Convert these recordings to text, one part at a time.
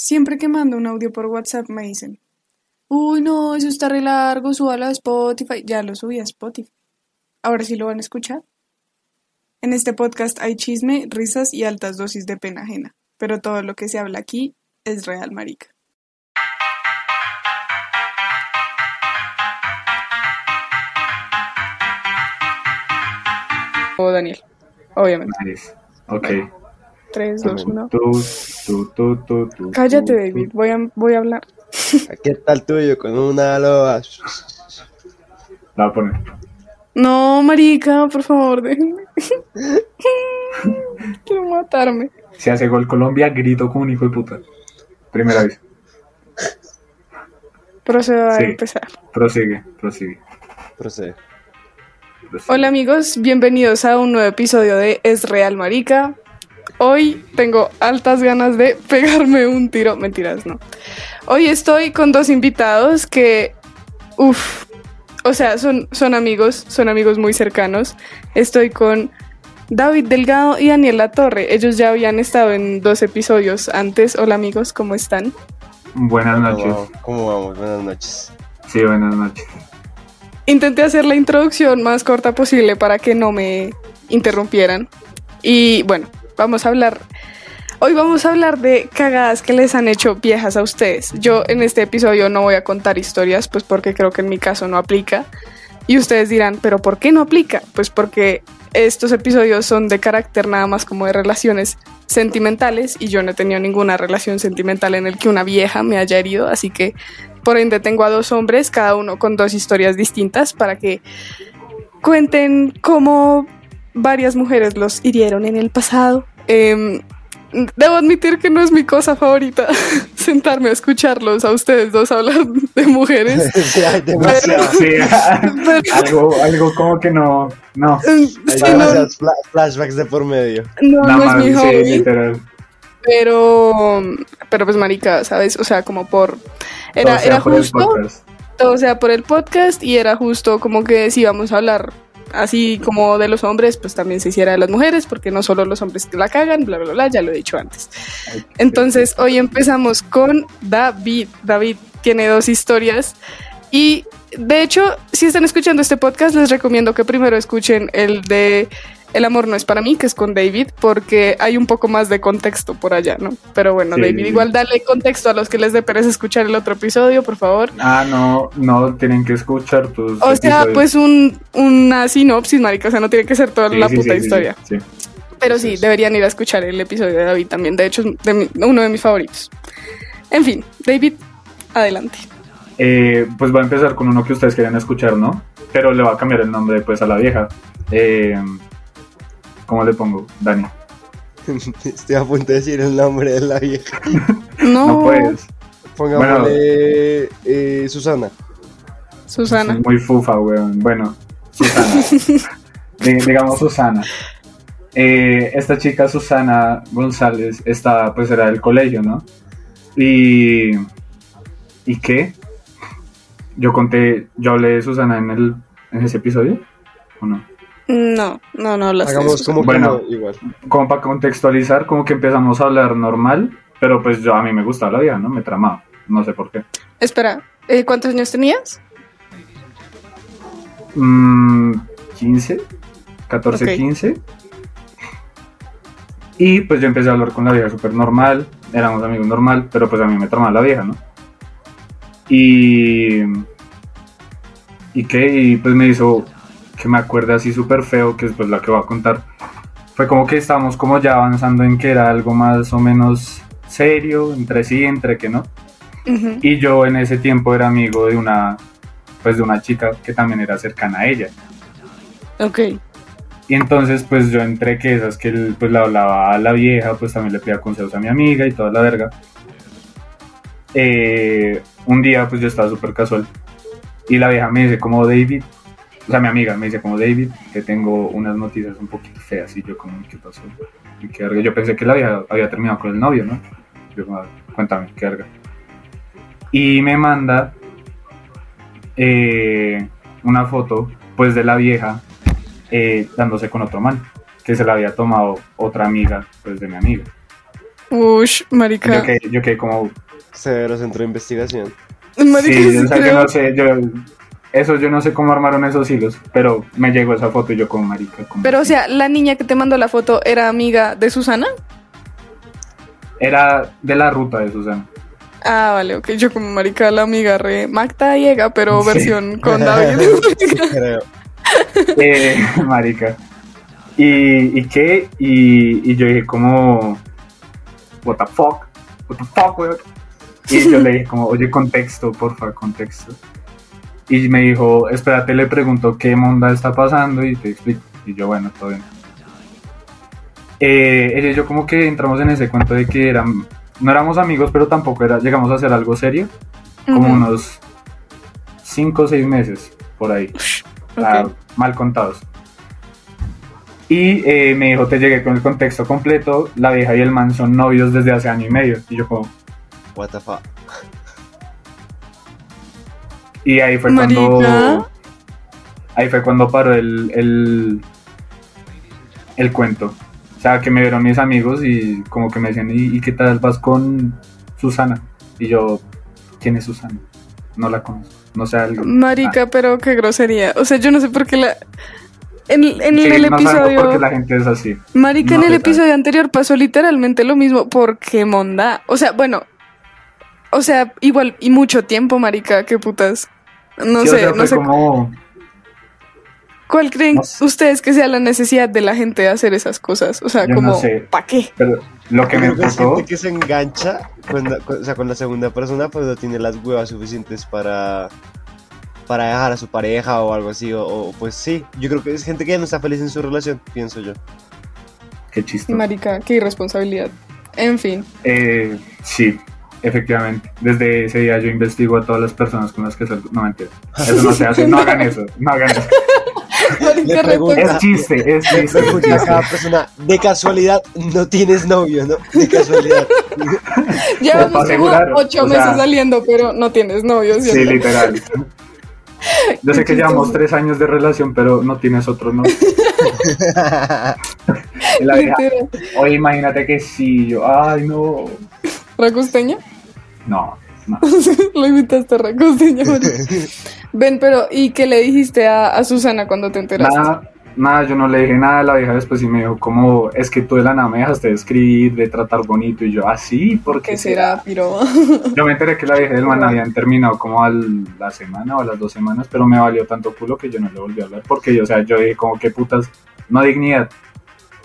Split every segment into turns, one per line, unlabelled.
Siempre que mando un audio por WhatsApp me dicen, uy no, eso está re largo, súbalo a Spotify. Ya lo subí a Spotify. Ahora sí lo van a escuchar. En este podcast hay chisme, risas y altas dosis de pena ajena, pero todo lo que se habla aquí es real, marica. O Daniel, obviamente.
Nice. Ok.
3, 2, 1.
Tú, tú, tú, tú, tú,
Cállate,
tú,
David, voy a, voy a hablar.
Aquí está el tuyo con una
tú. La voy a poner.
No, marica, por favor, déjenme. Quiero matarme.
Si hace gol Colombia, grito como un hijo de puta. Primera vez.
Procedo a
Sí.
empezar.
Prosigue, prosigue.
Procede.
prosigue.
Hola amigos, bienvenidos a un nuevo episodio de Es Real Marica. Hoy tengo altas ganas de pegarme un tiro. Mentiras, no. Hoy estoy con dos invitados que, uff, o sea, son, son amigos, son amigos muy cercanos. Estoy con David Delgado y Daniela Torre. Ellos ya habían estado en dos episodios antes. Hola amigos, ¿cómo están?
Buenas
¿Cómo
noches.
¿Cómo vamos? Buenas noches.
Sí, buenas noches.
Intenté hacer la introducción más corta posible para que no me interrumpieran. Y bueno, vamos a hablar. Hoy vamos a hablar de cagadas que les han hecho viejas a ustedes. Yo en este episodio no voy a contar historias, pues porque creo que en mi caso no aplica. Y ustedes dirán, ¿pero por qué no aplica? Pues porque estos episodios son de carácter nada más como de relaciones sentimentales y yo no he tenido ninguna relación sentimental en el que una vieja me haya herido, así que por ende tengo a dos hombres, cada uno con dos historias distintas para que cuenten cómo varias mujeres los hirieron en el pasado. Em, debo admitir que no es mi cosa favorita sentarme a escucharlos a ustedes dos hablar de mujeres.
Sí, hay demasiadas,
Sí,
Pero-
algo, algo como que no. No.
hay
Sí,
demasiados flashbacks de por medio.
no, no es mi
sí,
hobby.
literal.
Pero, pero pues marica, ¿sabes? O sea, como por... Era,
Todo sea
era
por
justo,
podcast.
todo sea por el podcast y era justo como que si íbamos a hablar así como de los hombres, pues también se hiciera de las mujeres, porque no solo los hombres que la cagan, bla, bla, bla, ya lo he dicho antes. Entonces, hoy empezamos con David. David tiene dos historias y de hecho, si están escuchando este podcast, les recomiendo que primero escuchen el de El amor no es para mí, que es con David, porque hay un poco más de contexto por allá, ¿no? Pero bueno,
Sí.
David, igual dale contexto a los que les dé pereza escuchar el otro episodio, por favor.
Ah, no, no, tienen que escuchar tus.
O sea,
episodios.
pues un, una sinopsis, marica, o sea, no tiene que ser toda
Sí,
la
sí,
puta historia.
sí.
Pero sí, deberían ir a escuchar el episodio de David también. De hecho, es de mi- uno de mis favoritos. En fin, David, adelante.
Eh, pues va a empezar con uno que ustedes querían escuchar, ¿no? Pero le va a cambiar el nombre pues a la vieja. Eh, ¿Cómo le pongo? Dani.
Estoy a punto de decir el nombre de la vieja.
No,
No puedes.
Pongámosle eh, Susana.
Susana.
Es muy fufa, weón. Bueno, Susana. Digamos Susana. Eh, esta chica, Susana González, está, pues era del colegio, ¿no? Y. ¿Y qué? Yo conté, yo hablé de Susana en, el, en ese episodio, ¿o no?
No, no, no de
Hagamos como
Bueno.
que no, igual.
Como para contextualizar, como que empezamos a hablar normal, pero pues yo a mí me gustaba la vida, ¿no? Me tramaba, no sé por qué.
Espera, eh, ¿cuántos años tenías?
Mm, 15, 14,
Ok.
15. Y pues yo empecé a hablar con la vieja súper normal, éramos amigos normal, pero pues a mí me tramaba la vieja, ¿no? Y... ¿Y qué? Y pues me hizo que me acuerde así súper feo, que es pues la que voy a contar. Fue como que estábamos como ya avanzando en que era algo más o menos serio, entre sí, entre que no.
Ujú.
Y yo en ese tiempo era amigo de una, pues de una chica que también era cercana a ella.
Ok.
Y entonces pues yo entre que esas que pues le hablaba a la vieja, pues también le pedía consejos a mi amiga y toda la verga. Eh, un día pues yo estaba súper casual y la vieja me dice como David, o sea mi amiga me dice como David, que tengo unas noticias un poquito feas y yo como ¿qué pasó? Y qué verga. Yo pensé que la vieja había terminado con el novio, ¿no? Yo como, cuéntame, qué verga. Y me manda eh, una foto pues de la vieja eh, dándose con otro man que se la había tomado otra amiga pues de mi amiga
Ush, marica.
Yo quedé, yo quedé como,
Severo centro de investigación.
Marica,
sí,
sí
o sea, yo
creo.
no sé, yo, eso yo no sé cómo armaron esos hilos, pero me llegó esa foto y yo como marica. como
Pero, o sea, la niña que te mandó la foto era amiga de Susana.
Era de la ruta de Susana.
Ah, vale, ok. Yo como marica, la amiga re Magda llega, pero
Sí.
versión con David.
Creo.
Eh, marica. ¿Y, y qué? Y, y yo dije como, what the fuck, what the fuck, weón. Y yo le dije como, oye, contexto, porfa, contexto. Y me dijo, espérate, le pregunto qué monda está pasando y te explico. Y yo, bueno, todo bien. Eh, ella y yo como que entramos en ese cuento de que eran, no éramos amigos, pero tampoco era, llegamos a hacer algo serio, como
Ujú.
unos 5 o 6 meses, por ahí. O sea,
Ok.
mal contados. Y eh, me dijo, te llegué con el contexto completo, la vieja y el man son novios desde hace año y medio. Y yo como,
What the fuck.
Y ahí fue
Marica.
cuando... Ahí fue cuando paró el, el, el cuento. O sea, que me vieron mis amigos y como que me decían, ¿y, y qué tal vas con Susana? Y yo, ¿quién es Susana? No la conozco. No sé algo.
Marica, pero qué grosería. O sea, yo no sé por qué la. En, en
Sí,
el
no
episodio.
por qué la gente es así.
Marica,
No
en el episodio anterior pasó literalmente lo mismo. porque monda? O sea, bueno. O sea, igual y mucho tiempo, Marica, qué putas. No
Sí, o
sé,
sea,
no
fue
sé.
como...
¿Cuál creen
no sé.
ustedes que sea la necesidad de la gente de hacer esas cosas? O sea,
Yo no
como,
sé.
¿para qué?
Pero lo que me emputó...
gente que se engancha con la, con- o sea, con la segunda persona, pues no tiene las huevas suficientes para para dejar a su pareja o algo así, o, o, pues sí, yo creo que es gente que ya no está feliz en su relación, pienso yo.
Qué chistoso.
Marica, qué irresponsabilidad. En fin.
Eh, sí, efectivamente. Desde ese día yo investigo a todas las personas con las que salgo. No, mentira. Eso no se hace. No hagan eso. No hagan eso. Es chiste, es chiste. es
Pregunta a
chiste.
cada persona, de casualidad no tienes novio, ¿no? De casualidad.
Llevamos como ocho
sea-
meses saliendo, pero no tienes novio,
Sí, literal. Yo sé que
Qué
llevamos tres años de relación, pero no tienes otro, ¿no? Y la vieja,
Literal.
Oye, imagínate que sí. Yo, ay, no.
¿Racosteña?
No, no.
Lo invitaste a Racosteña, marica. Ven, pero ¿y qué le dijiste a, a Susana cuando te enteraste?
Nada, nada, yo no le dije nada a la vieja después y me dijo, como, es que tú de la nada me dejaste de escribir, de tratar bonito, y yo, ah, sí, ¿por
¿Qué
qué
será, piro?
Yo me enteré que la vieja del man habían terminado como a la semana o a las dos semanas, pero me valió tanto culo que yo no le volví a hablar, porque, o sea, yo dije como, qué putas, no dignidad,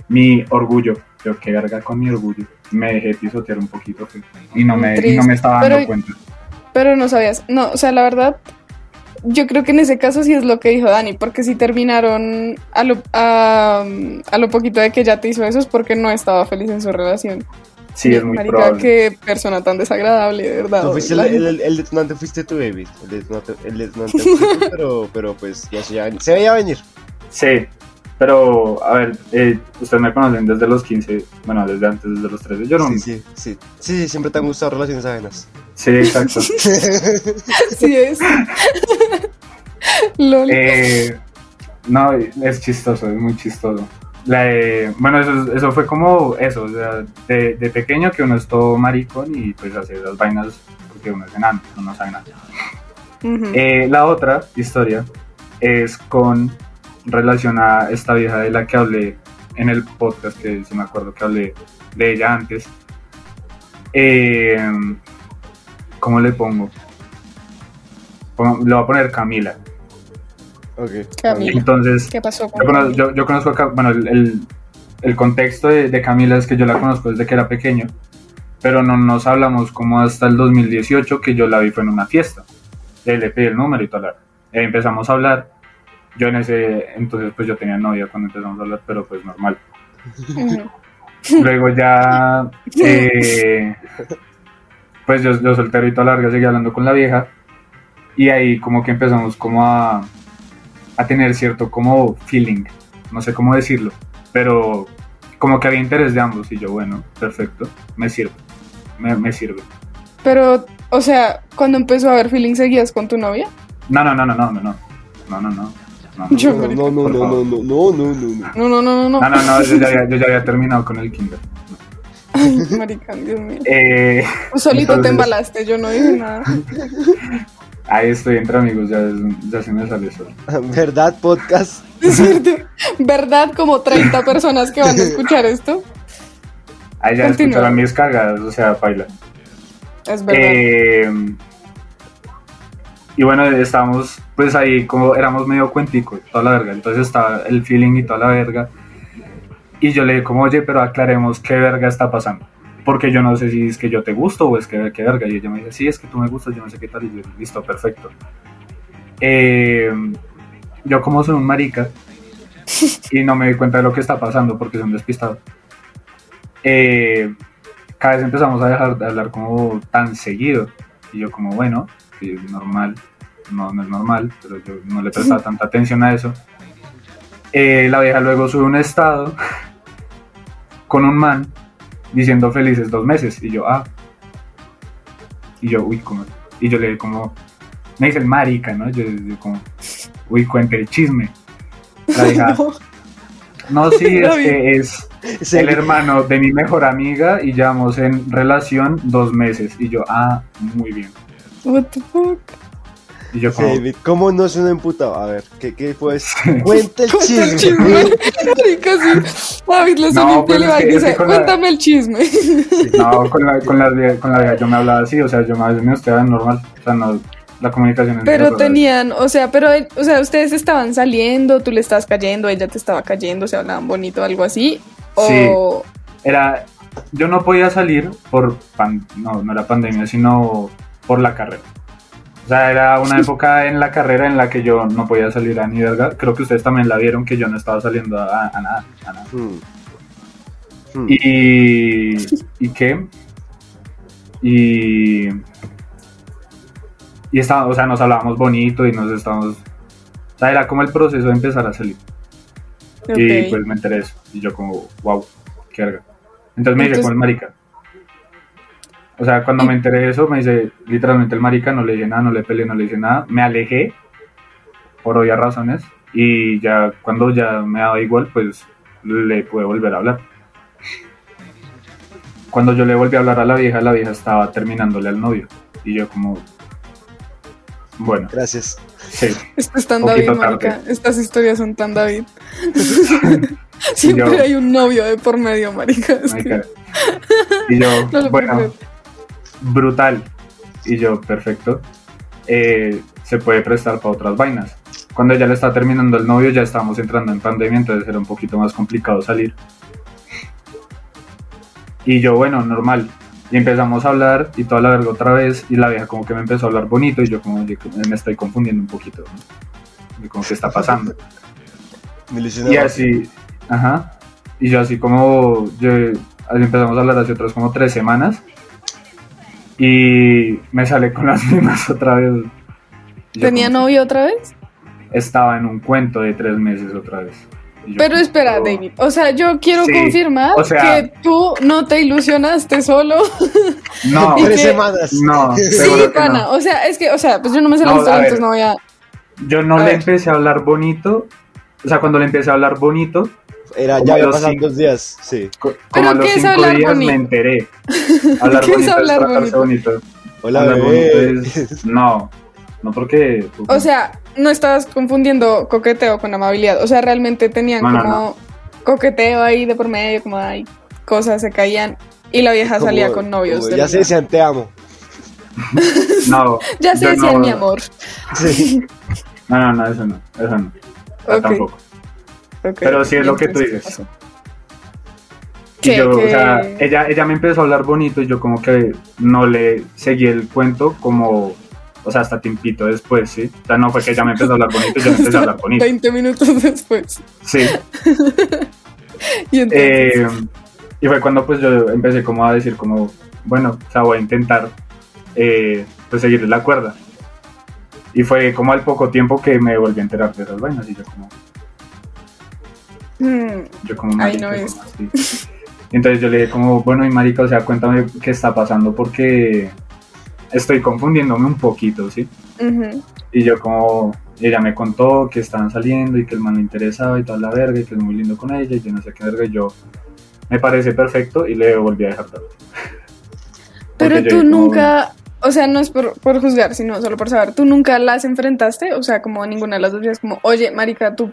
mi orgullo, yo qué verga con mi orgullo, me dejé pisotear un poquito, pues, y no me, y no me estaba dando
Pero-
cuenta.
Pero no sabías. No, o sea, la verdad, yo creo que en ese caso sí es lo que dijo Dani, porque si terminaron a lo, a, a lo poquito de que ya te hizo eso es porque no estaba feliz en su relación.
Sí, es muy
Marica,
probable.
qué persona tan desagradable, de verdad.
Tú fuiste el,
La-
el- el detonante fuiste tú, David. El detonante, el detonante fuiste tú, pero, pero pues ya se, ya- se veía venir.
Sí, pero, a ver, eh, ustedes me conocen desde los 15, bueno, desde antes, desde los 13, yo un...
Sí, sí, sí. Sí, sí, siempre te han gustado relaciones ajenas.
Sí, exacto.
Sí es. Lol.
Eh, no, es chistoso, es muy chistoso. La de- bueno, eso, eso fue como eso, o sea, de, de pequeño que uno es todo maricón y pues hace las vainas porque uno es enano, uno no sabe nada. Eh, la otra historia es con relación a esta vieja de la que hablé en el podcast, que sí me acuerdo que hablé de ella antes. Eh, ¿Cómo le pongo? Pon- Le voy a poner Camila.
Ok.
Camila.
Entonces,
¿Qué pasó con
yo conozco, yo, yo conozco a bueno, el, el- el contexto de, de Camila es que yo la conozco desde que era pequeño, pero no nos hablamos como hasta el 2018 que yo la vi fue en una fiesta. Y ahí le pedí el número y tal. Empezamos a hablar. Yo en ese entonces pues yo tenía novia cuando empezamos a hablar, pero pues normal. Luego ya, eh, pues yo, yo soltero y toda larga seguí hablando con la vieja y ahí como que empezamos como a, a tener cierto como feeling, no sé cómo decirlo, pero como que había interés de ambos y yo, bueno, perfecto, me sirve, me, me sirve.
Pero, o sea, cuando empezó a haber feeling, ¿seguías con tu novia?
No, no, no, no, no, no, no, no, no, no. No,
Yo-
No, no, no, no, no, no, no, no, no, no.
No, no, no, no. no.
no, no, no, yo ya, había- yo ya había terminado con el kinder.
Ay, marica, Dios mío.
Eh,
solito te
entonces-
embalaste, yo no dije nada.
ahí estoy entre amigos, ya, ya se me sale solo.
¿Verdad, podcast?
Es cierto. ¿Verdad? Como 30 personas que van a escuchar esto.
Ahí ya
Continúa.
escucharon mis cagadas, o sea, baila.
Es verdad.
Eh, y bueno, estábamos pues ahí como éramos medio cuentico, toda la verga. Entonces estaba el feeling y toda la verga. Y yo le dije como, oye, pero aclaremos qué verga está pasando. Porque yo no sé si es que yo te gusto o es que qué verga. Y ella me dice, sí, es que tú me gustas, yo no sé qué tal. Y yo, listo, perfecto. Eh, yo como soy un marica y no me doy cuenta de lo que está pasando porque soy un despistado. Eh, cada vez empezamos a dejar de hablar como tan seguido. Y yo como, bueno, es normal, no, no es normal, pero yo no le prestaba tanta atención a eso. Eh, la vieja luego sube un estado con un man diciendo felices dos meses. Y yo, ah. Y yo, uy, como. Y yo le como, me dice el marica, ¿no? Yo, yo como, uy, cuente el chisme. La vieja,
No.
no, sí, es que es
Sí.
el hermano de mi mejor amiga y llevamos en relación dos meses. Y yo, ah, muy bien.
What the fuck?
Y yo como,
David, ¿cómo no suena emputado? A ver, ¿qué, qué pues? Cuenta el
Cuenta el
chisme.
chisme. Sí. David le
No,
sonó un
pues
pelo y
es es
dice, cuéntame el chisme.
no, con la, con la, con la yo me hablaba así, o sea, yo me me usted normal. O sea, no, la comunicación es
Pero tenían, o sea, pero, o sea, ustedes estaban saliendo, tú le estabas cayendo, ella te estaba cayendo, se hablaban bonito, algo así. O,
Era, yo no podía salir por, pan- no, no era pandemia, sino por la carrera. O sea, era una época en la carrera en la que yo no podía salir a ni verga. Creo que ustedes también la vieron que yo no estaba saliendo a, a nada, a nada.
Hmm. Hmm.
Y, ¿y qué? Y, y estaba, o sea, nos hablábamos bonito y nos estábamos, o sea, era como el proceso de empezar a salir. Y pues me enteré eso. Y yo como, wow, qué verga. Entonces me
Entonces-
como el marica. O sea, cuando
Y-
me enteré de eso, me dice literalmente el marica, no le dije nada, no le peleé, no le dije nada. Me alejé por obvias razones. Y ya cuando ya me daba igual, pues le pude volver a hablar. Cuando yo le volví a hablar a la vieja, la vieja estaba terminándole al novio. Y yo como, bueno,
Gracias.
sí.
Esto es tan David, marica. Estas historias son tan David. Siempre
Yo-
hay un novio de por medio, marica. Es que-
marica. Y yo,
No
bueno. Brutal. Y yo, perfecto. Eh, se puede prestar para otras vainas. Cuando ya le está terminando el novio, ya estábamos entrando en pandemia, entonces era un poquito más complicado salir. Y yo, bueno, normal. Y empezamos a hablar y toda la verga otra vez. Y la vieja como que me empezó a hablar bonito y yo como, me estoy confundiendo un poquito. ¿no? Y como que está pasando. Y así, ajá. Y yo así como, yo, así empezamos a hablar hace otras como tres semanas. Y me sale con las mismas otra vez. Yo
¿Tenía
como,
novio otra vez?
Estaba en un cuento de tres meses otra vez. Yo
Pero
como,
espera,
pero-
David. O sea, yo quiero
Sí,
confirmar
o sea-
que tú no te ilusionaste solo.
No,
Tres
que-
semanas.
no,
Sí, pana.
no.
O sea, es que, o sea, pues yo no me sé la
No,
historia,
a ver.
entonces no voy a.
Yo no
A
le
ver.
empecé a hablar bonito. O sea, cuando le empecé a hablar bonito,
Era,
Como
ya había
los
pasado
cinco-
dos días. Sí.
co-
¿Pero
como a los
qué es
cinco
hablar
días
bonito?
me enteré. Hablar
¿Qué es
bonito es
hablar
tratarse
bonito?
bonito.
Hola,
Hablar
bebé.
bonito es- No, no porque...
O sea, no estabas confundiendo coqueteo con amabilidad. O sea, realmente tenían
No, no,
como
no.
coqueteo ahí de por medio, como hay cosas se caían. Y la vieja
Como-
salía con novios.
ya se decían te amo.
no,
Ya se decían
no-
mi amor.
Sí.
No, no, no, eso no, eso no. Ah,
Ok.
Tampoco. Pero sí es lo que tú dices. Y yo, o sea, ella, ella me empezó a hablar bonito y yo como que no le seguí el cuento como, o sea, hasta tiempito después, ¿sí? O sea, no fue que ella me empezó a hablar bonito y yo empecé a hablar bonito.
20 minutos después.
Sí.
Y entonces.
Eh, y fue cuando pues yo empecé como a decir como, bueno, o sea, voy a intentar eh, pues seguirle la cuerda. Y fue como al poco tiempo que me volví a enterar de esas vainas y yo como,
mm,
yo como
Ay,
marica,
no es.
como así. Entonces yo le dije como, bueno, y marica, o sea, cuéntame qué está pasando porque estoy confundiéndome un poquito, ¿sí? Y yo como, ella me contó que estaban saliendo y que el man le interesaba y toda la verga y que es muy lindo con ella y yo no sé qué verga y yo me parece perfecto y le volví a dejar tarde.
Pero tú
como-
nunca, o sea, no es por, por juzgar, sino solo por saber, ¿tú nunca las enfrentaste? O sea, como a ninguna de las dos días, como, oye, marica, tú,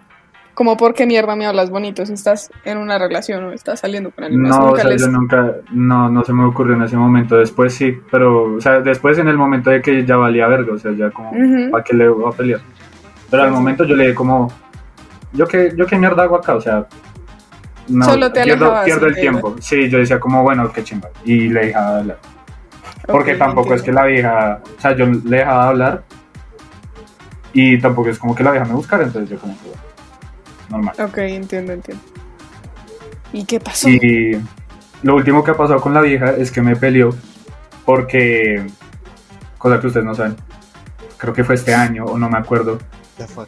como, ¿por qué mierda me hablas bonito si estás en una relación o estás saliendo con alguien más?
No, o sea,
les-
yo nunca, no, no se me ocurrió en ese momento. Después sí, pero, o sea, después en el momento de que ya valía verga, o sea, ya como. ¿para qué le voy a pelear? Pero al
Sí, sí.
momento yo le dije como, ¿yo qué, yo qué mierda hago acá? O sea, no,
Solo te
pierdo,
alejabas
pierdo el tiempo. Sí, yo decía como, bueno, qué chimba. Y le dejaba de hablar. Porque tampoco es que la vieja, o sea, yo le dejaba de hablar y tampoco es como que la vieja me buscara, entonces yo como que, normal.
Ok, entiendo, entiendo. ¿Y qué pasó?
Y lo último que ha pasado con la vieja es que me peleó porque, cosa que ustedes no saben, creo que fue este año o no me acuerdo,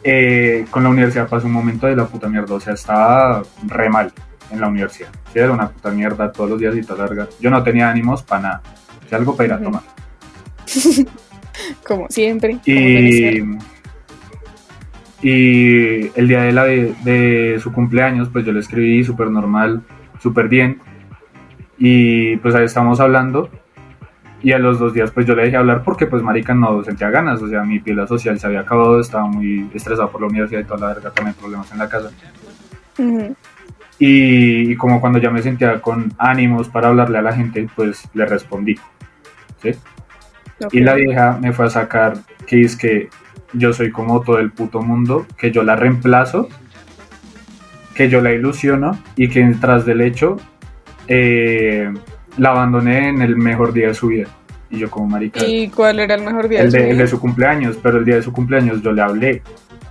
eh, con la universidad pasó un momento de la puta mierda, o sea, estaba re mal en la universidad, sí, era una puta mierda todos los días y toda larga. Yo no tenía ánimos para nada, algo para ir a tomar.
Como siempre. como
Y,
ser.
Y el día de, la de, de su cumpleaños, pues yo le escribí súper normal, súper bien. Y pues ahí estábamos hablando. Y a los dos días pues yo le dejé hablar porque pues marica no sentía ganas. O sea, mi pila social se había acabado, estaba muy estresado por la universidad y toda la verga, también problemas en la casa.
Ujú.
Y, y como cuando ya me sentía con ánimos para hablarle a la gente, pues le respondí. ¿sí? Y la vieja me fue a sacar que es que yo soy como todo el puto mundo, que yo la reemplazo, que yo la ilusiono y que tras del hecho eh, la abandoné en el mejor día de su vida. Y yo como marica,
¿Y cuál era el mejor día
el
su
de, el
vida?
de su cumpleaños, pero el día de su cumpleaños yo le hablé.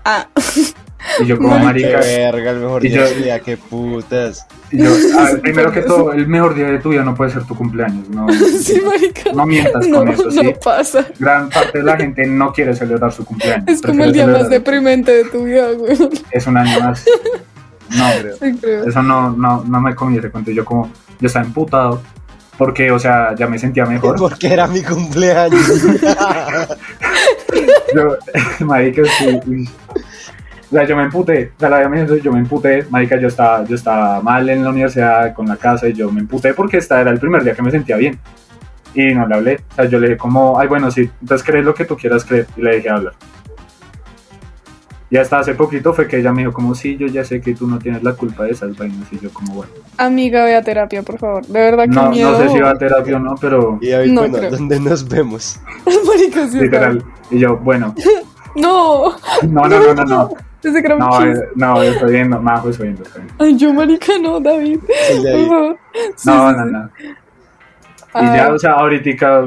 Ah,
Y yo como
Marica.
Qué verga, el mejor
Y
día
yo-
de vida, qué putas.
y yo, ah, primero que todo, el mejor día de tu vida no puede ser tu cumpleaños. No,
sí, marica.
no mientas
No,
con eso,
no
¿sí?
pasa.
Gran parte de la gente no quiere celebrar su cumpleaños.
Es como el día más deprimente de tu vida, güey.
es un año más. No, creo.
Sí, creo.
Eso no, no, no me comí ese cuento. Yo como, yo estaba emputado. Porque, o sea, ya me sentía mejor.
Porque era mi cumpleaños.
Yo, marica, sí. O sea, yo me emputé. O sea, la verdad me dijo, yo me emputé. Marica, yo estaba, yo estaba mal en la universidad, con la casa, y yo me emputé porque este era el primer día que me sentía bien. Y no le hablé. O sea, yo le dije como, ay, bueno, sí, entonces crees lo que tú quieras creer. Y le dejé hablar. Y hasta hace poquito fue que ella me dijo como, sí, yo ya sé que tú no tienes la culpa de esas vainas. Y yo como, bueno.
Amiga, ve a terapia, por favor. De verdad, que
No,
miedo.
no sé si va a terapia o no, pero
y David,
No
bueno,
creo.
¿dónde nos vemos?
Marica, sí,
literal. Y yo, bueno,
No,
no, no, no, no, no.
desde que era un
No,
chiste.
no, estoy viendo, Majo, estoy viendo, estoy viendo.
Ay, yo, marica, no, David. Por
David.
favor. Sí,
No,
sí,
no,
sí.
no. Y
Ay,
ya, o sea, ahorita.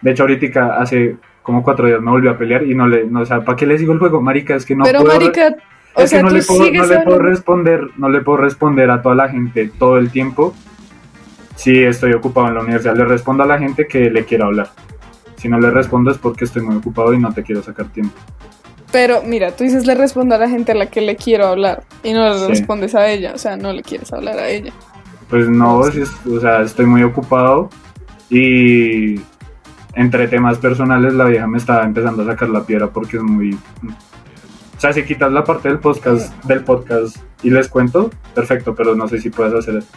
De hecho, ahorita hace como cuatro días me volvió a pelear y no le. No, o sea, ¿para qué le sigo el juego, marica? Es que no
pero,
puedo.
marica, o
es
sea,
que no
tú
le, puedo,
sigues
no le puedo
hablando-
responder, no le puedo responder a toda la gente todo el tiempo. Si estoy ocupado en la universidad, le respondo a la gente que le quiero hablar. Si no le respondo es porque estoy muy ocupado y no te quiero sacar tiempo.
Pero mira, tú dices le respondo a la gente a la que le quiero hablar y no le
Sí.
respondes a ella, o sea, no le quieres hablar a ella.
Pues no, o sea, estoy muy ocupado y entre temas personales la vieja me está empezando a sacar la piedra porque es muy... O sea, si quitas la parte del podcast, del podcast y les cuento, perfecto, pero no sé si puedes hacer eso.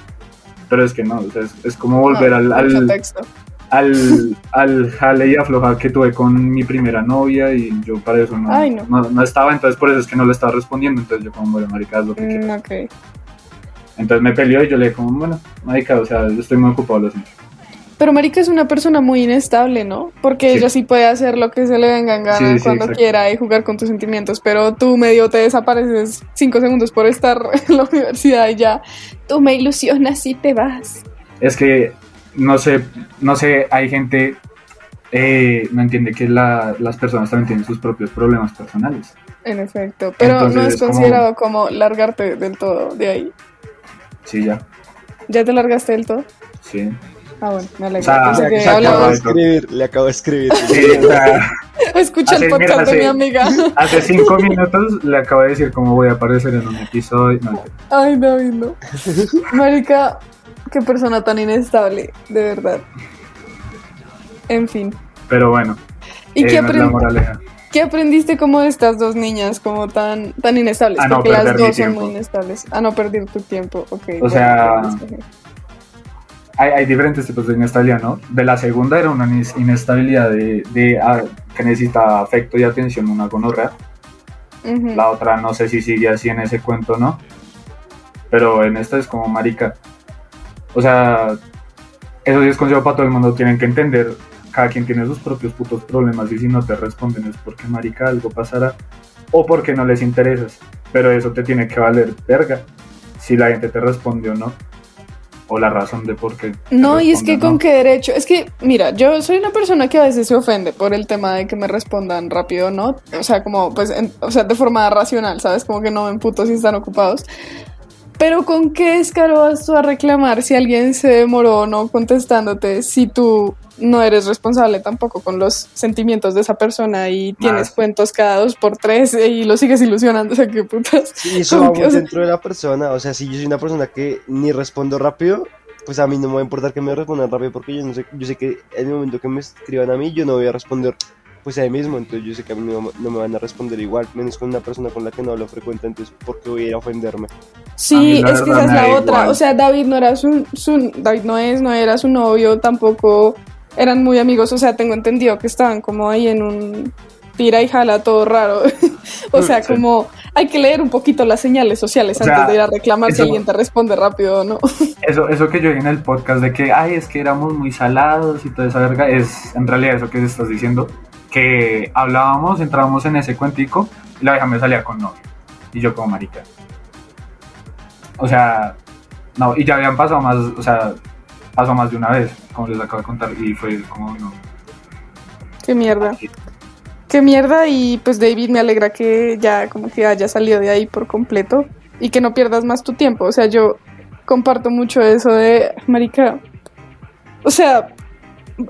Pero es que no, o sea, es, es como volver
No,
al, al,
texto.
Al, al jale y afloja que tuve con mi primera novia y yo para eso no,
Ay, no.
no, no estaba, entonces por eso es que no le estaba respondiendo, entonces yo como, bueno, marica, haz lo que.
Mm, ok.
Entonces me peleó y yo le dije como, bueno, marica, o sea, yo estoy muy ocupado, lo siento.
Pero Marica es una persona muy inestable, ¿no? Porque
Sí.
ella sí puede hacer lo que se le venga en gana
Sí, sí,
cuando quiera y jugar con tus sentimientos, pero tú medio te desapareces cinco segundos por estar en la universidad y ya tú me ilusionas y te vas.
Es que, no sé, no sé, hay gente, eh, no entiende que la- las personas también tienen sus propios problemas personales.
En efecto, pero
Entonces
no es considerado como... largarte del todo de ahí.
Sí, ya,
¿Ya te largaste del todo?
sí.
Ah, bueno, me alegro.
O sea, le-
acabo de escribir, le acabo de escribir.
Sí, o sea,
Escucha el podcast
mira,
de mi amiga.
hace cinco minutos le acabo de decir cómo voy a aparecer en un episodio. No,
Ay, David, no. Marica, qué persona tan inestable, de verdad. En fin.
pero bueno,
¿Y
eh,
qué
no
aprendiste?
moraleja.
¿Qué aprendiste como de estas dos niñas como tan, tan inestables?
A no
Porque las dos son muy inestables. A no perder tu tiempo, ok.
O sea. Hay, hay diferentes tipos de inestabilidad, ¿no? De la segunda era una ines- inestabilidad de, de, ah, que necesita afecto y atención, una gonorrea.
Ujú.
La otra no sé si sigue así en ese cuento, ¿no? Pero en esta es como marica. O sea, eso sí es consejo para todo el mundo. Tienen que entender, cada quien tiene sus propios putos problemas y si no te responden es porque marica algo pasará o porque no les interesas. Pero eso te tiene que valer verga si la gente te responde o no. O la razón de por qué.
No, y es que con
no.
qué derecho. Es que, mira, yo soy una persona que a veces se ofende por el tema de que me respondan rápido, ¿no? O sea, como, pues, en- o sea, de forma racional, ¿sabes? Como que no me emputo si están ocupados. Pero con qué descaro vas tú a reclamar si alguien se demoró o no contestándote si tú no eres responsable tampoco con los sentimientos de esa persona y tienes cuentos cada dos por tres y lo sigues ilusionando, o sea, qué putas.
Sí, eso va
sea-
dentro de la persona. O sea, si yo soy una persona que ni respondo rápido, pues a mí no me va a importar que me respondan rápido porque yo no sé, yo sé que en el momento que me escriban a mí, yo no voy a responder pues ahí mismo. Entonces yo sé que a mí no, no me van a responder igual, menos con una persona con la que no hablo frecuente. Entonces, ¿por qué voy a ir a ofenderme?
Sí, es que esa es la otra.
igual.
O sea, David no era su, su- David no es, no era su novio, tampoco eran muy amigos. O sea, tengo entendido que estaban como ahí en un tira y jala todo raro. o sea,
Sí.
como hay que leer un poquito las señales sociales
O sea,
antes de ir a reclamar si alguien te responde rápido o no.
Eso, eso que yo dije en el podcast de que, ay, es que éramos muy salados y toda esa verga, es en realidad eso que estás diciendo, que hablábamos, entrábamos en ese cuentico y la vieja me salía con novio. Y yo como marica. O sea, no, y ya habían pasado más, o sea, pasó más de una vez, como les acabo de contar, y fue como, no.
Qué mierda. Qué mierda y pues David me alegra que ya como que haya salido de ahí por completo y que no pierdas más tu tiempo. O sea, yo comparto mucho eso de, marica, o sea,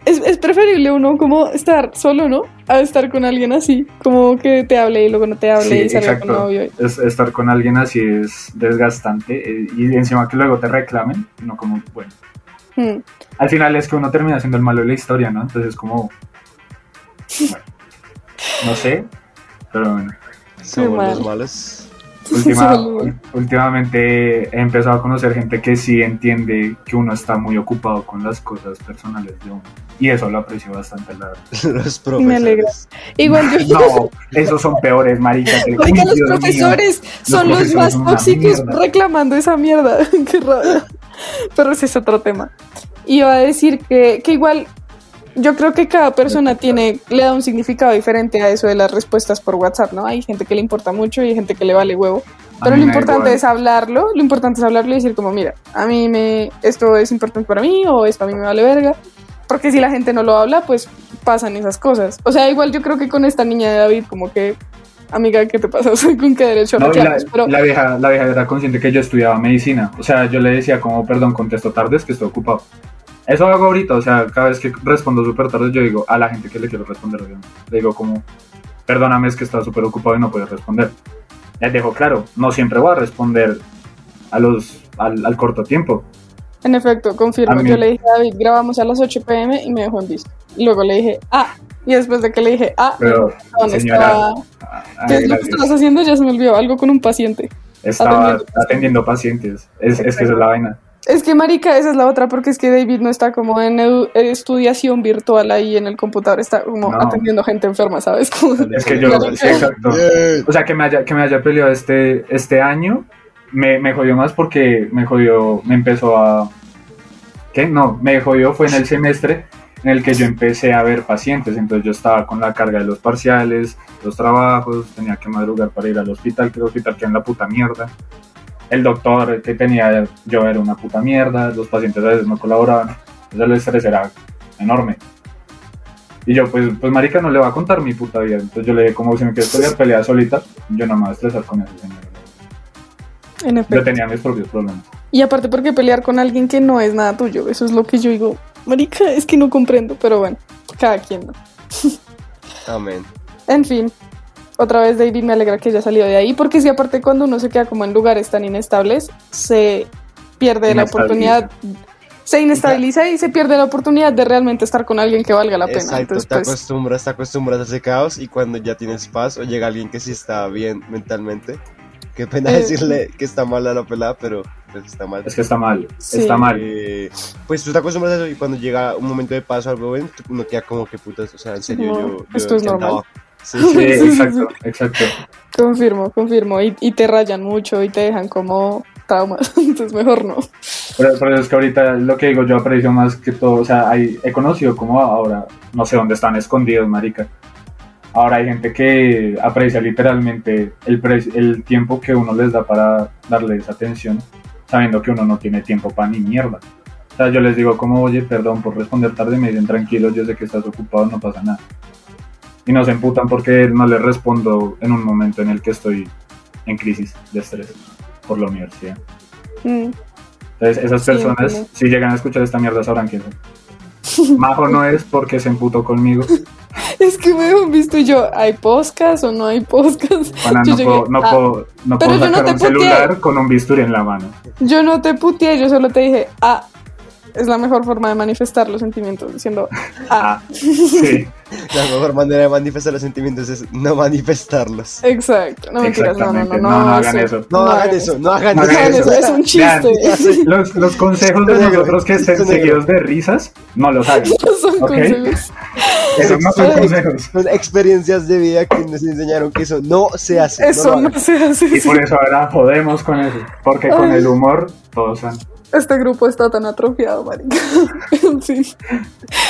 es, es preferible uno como estar solo, ¿no? A estar con alguien así, como que te hable y luego no te hable
Sí,
y salga con
exacto.
novio.
Es, estar con alguien así es desgastante eh, y encima que luego te reclamen, no como, bueno.
Hmm.
Al final es que uno termina siendo el malo de la historia, ¿no? Entonces es como... bueno, no sé, pero bueno.
Somos los malos.
Última- últimamente he empezado a conocer gente que sí entiende que uno está muy ocupado con las cosas personales de uno. Y eso lo aprecio bastante, la verdad.
los
Me alegra.
profesores.
Igual yo...
No, esos son peores, marica. Uy,
los
Dios mío.
profesores son los,
profesores
más tóxicos
mierda.
reclamando esa mierda. Qué rabia. Pero ese es otro tema. Iba a decir que, que igual yo creo que cada persona tiene, le da un significado diferente a eso de las respuestas por WhatsApp, ¿no? Hay gente que le importa mucho y hay gente que le vale huevo. Pero lo importante es hablarlo, lo importante es hablarlo y decir como, mira, a mí me, esto es importante para mí o esto a mí me vale verga. Porque si la gente no lo habla, pues pasan esas cosas. O sea, igual yo creo que con esta niña de David, como que, amiga, ¿qué te pasa? ¿Con qué derecho
No, la?
Pero
la vieja, la vieja era consciente que yo estudiaba medicina. O sea, yo le decía como, perdón, contesto tarde, es que estoy ocupado. Eso hago ahorita, o sea, cada vez que respondo súper tarde, yo digo a la gente que le quiero responder, le digo como, perdóname, es que estás súper ocupado y no puedes responder. Les dejo claro, no siempre voy a responder a los, al, al corto tiempo.
En efecto, confirmo. Yo le dije a David, grabamos a las 8 pm y me dejó en visto. Y luego le dije, ah. Y después de que le dije, ah,
Pero,
"Perdón,
señora,
estaba-
ay,
¿qué es lo que estabas haciendo? Ya se me olvidó, algo con un paciente.
estaba
atendiendo
atendiendo pacientes. Es, es que esa es la vaina.
Es que, marica, esa es la otra, porque es que David no está como en edu- estudiación virtual ahí en el computador, está como
No.
atendiendo gente enferma, ¿sabes? Como-
Es que yo, sí, exacto. O sea, que me haya, que me haya peleado este, este año me, me jodió más porque me jodió, me empezó a... ¿Qué? No, me jodió fue en el semestre en el que yo empecé a ver pacientes, entonces yo estaba con la carga de los parciales, los trabajos, tenía que madrugar para ir al hospital, que el hospital queda en la puta mierda. El doctor que tenía yo era una puta mierda, los pacientes a veces no colaboraban, entonces el estrés era enorme. Y yo, pues, pues marica, no le va a contar mi puta vida. Entonces yo le dije, como si me quieres pelear, pelea solita, yo no me voy a estresar con eso, señor.
En
Yo
efecto.
tenía mis propios problemas.
Y aparte, porque pelear con alguien que no es nada tuyo, eso es lo que yo digo. Marica, es que no comprendo, pero bueno, cada quien no.
Amén.
En fin, otra vez David me alegra que haya salido de ahí, porque si aparte cuando uno se queda como en lugares tan inestables, se pierde la oportunidad se inestabiliza y se pierde la oportunidad de realmente estar con alguien que valga la pena.
Exacto,
Entonces,
te
pues,
acostumbras, te acostumbras a ese caos y cuando ya tienes paz o llega alguien que sí está bien mentalmente, qué pena
Eh.
decirle que está mal a la pelada, pero pues está mal.
Es que está mal,
Sí.
está mal.
Eh, pues tú te acostumbras a eso y cuando llega un momento de paso algo bueno, uno queda como que putas, o sea, en serio,
No,
yo, yo
esto es normal.
Sí,
sí. exacto, exacto.
confirmo, confirmo. Y, y te rayan mucho y te dejan como traumas. Entonces, mejor no.
Pero, pero es que ahorita lo que digo, yo aprecio más que todo, o sea, hay, he conocido como ahora, no sé dónde están escondidos, marica. Ahora hay gente que aprecia literalmente el, pre- el tiempo que uno les da para darles atención, sabiendo que uno no tiene tiempo para ni mierda. O sea, yo les digo como, oye, perdón por responder tarde, me dicen tranquilo, yo sé que estás ocupado, no pasa nada. Y no se emputan porque no les respondo en un momento en el que estoy en crisis de estrés por la universidad.
Mm.
Entonces, esas
Sí,
personas,
entiendo.
si llegan a escuchar esta mierda, sabrán quién son. Majo no es porque se emputó conmigo.
Es que me dejan visto y yo, ¿hay podcast o no hay podcast? Yo
no,
llegué,
puedo, no,
ah,
puedo, no puedo
no
sacar
te
un
puteé.
celular con un bisturí en la mano.
Yo no te puteé, yo solo te dije, ah, es la mejor forma de manifestar los sentimientos, diciendo, ah,
Ah, sí,
La mejor manera de manifestar los sentimientos es no manifestarlos.
exacto. No mentiras, no, no, no,
exactamente.
no,
No, no hagan eso.
No, hagan eso, no hagan eso.
es un chiste.
Vean, los, los consejos de nosotros que estén seguidos de risas, no los hagan.
No son consejos.
Esos no son
Exacto.
consejos.
Son experiencias de vida que nos enseñaron que eso no se hace.
Eso no se hace.
Y por eso ahora jodemos con eso. Porque con el humor todos son.
Este grupo está tan atrofiado, marica. Fin.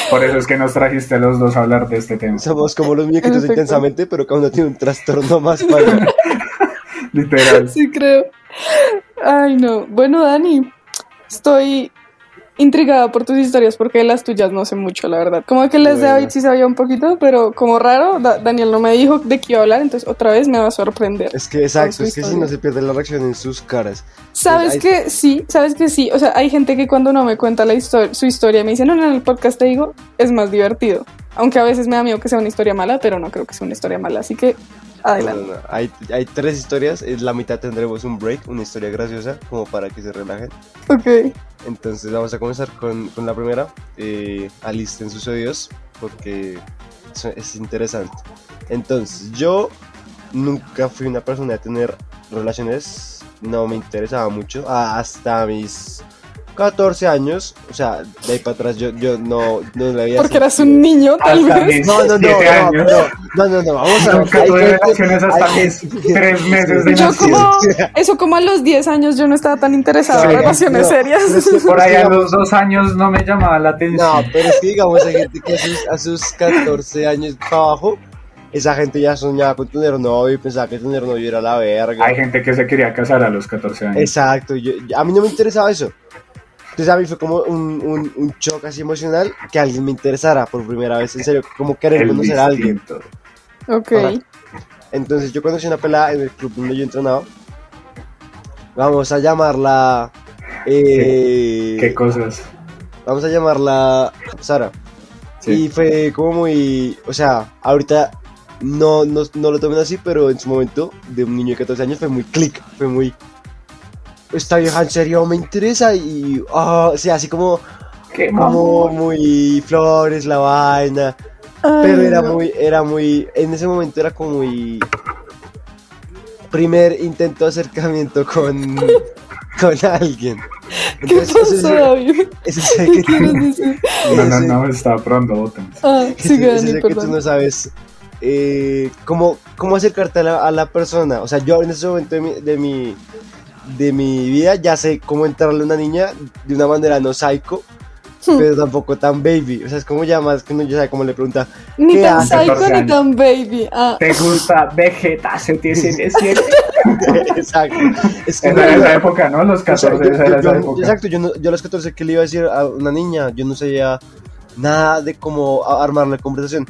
Por eso es que nos trajiste a los dos a hablar de este tema.
Somos como los muñequitos intensamente, pero cada uno tiene un trastorno más para.
Literal.
Sí, creo. Ay, no. Bueno, Dani, estoy intrigada por tus historias porque las tuyas no sé mucho, la verdad. Como que las de. David sí sabía un poquito, pero como raro, Da- Daniel no me dijo de qué iba a hablar, entonces otra vez me va a sorprender.
Es que exacto, es que si no se pierde la reacción en sus caras.
¿Sabes que sí? ¿Sabes que sí? O sea, hay gente que cuando no me cuenta la historia, su historia me dice, no, no, en el podcast te digo, es más divertido. Aunque a veces me da miedo que sea una historia mala, pero no creo que sea una historia mala, así que adelante.
no, no. Hay, hay tres historias, en la mitad tendremos un break, una historia graciosa, como para que se relajen.
Ok.
Entonces vamos a comenzar con, con la primera. Eh, alisten sus oídos porque es, es interesante. Entonces, yo nunca fui una persona de tener relaciones, no me interesaba mucho, hasta mis 14 años, o sea, de ahí para atrás yo, yo no, no le había
Porque eras un niño, tal
Hasta
vez.
No, no, no, no, no, no, vamos a ver.
Nunca
hay
tuve
gente-
relaciones hasta tres meses de
Yo como, eso como a los 10 años yo no estaba tan interesada en
Sí,
relaciones
no,
serias.
pero es que-
Por ahí a los dos años no me llamaba la atención.
No, pero es que digamos, hay gente que a sus, a sus 14 años para abajo, esa gente ya soñaba con tener novio y pensaba que tener novio era la verga.
Hay gente que se quería casar a los 14 años.
Exacto, yo, a mí no me interesaba eso. Entonces a mí fue como un, un, un shock así emocional que alguien me interesara por primera vez, en serio, como querer
El
conocer a alguien.
Ok.
Ajá. Entonces yo conocí una pelada en el club donde yo entrenaba. Vamos a llamarla... eh,
¿Qué cosas?
vamos a llamarla Sara.
Sí.
Y fue como muy, o sea, ahorita no, no, no lo tomen así, pero en su momento, de un niño de 14 años, fue muy click, fue muy... Esta vieja en serio me interesa y, ah, o sea, así como,
¿Qué
como muy flores la vaina,
Ay,
pero era
no.
muy, era muy, en ese momento era como muy... Primer intento de acercamiento con, con alguien.
¿Qué
Entonces,
pasó,
ese-
David?
ese
¿Qué
que-
quieres decir?
No, no, no, estaba probando botones.
Ah,
ese
Dani,
sé que tú no sabes eh, cómo, cómo acercarte a la, a la persona. O sea, yo en ese momento de mi, de mi, de mi vida ya sé cómo entrarle a una niña de una manera no psycho,
Hmm.
pero tampoco tan baby. O sea, es como ya más que uno ya sabe cómo le pregunta.
Ni
¿Qué
tan
hace?
psycho
14
ni tan baby. Ah,
¿Te gusta Vegeta 77?
exacto. Es que
Esa era esa época, ¿no? Los
o sea,
14,
yo-
esa era
yo-
esa
yo-
época.
exacto, yo, no- yo a los 14 que le iba a decir a una niña, yo no sabía nada de cómo armar la conversación.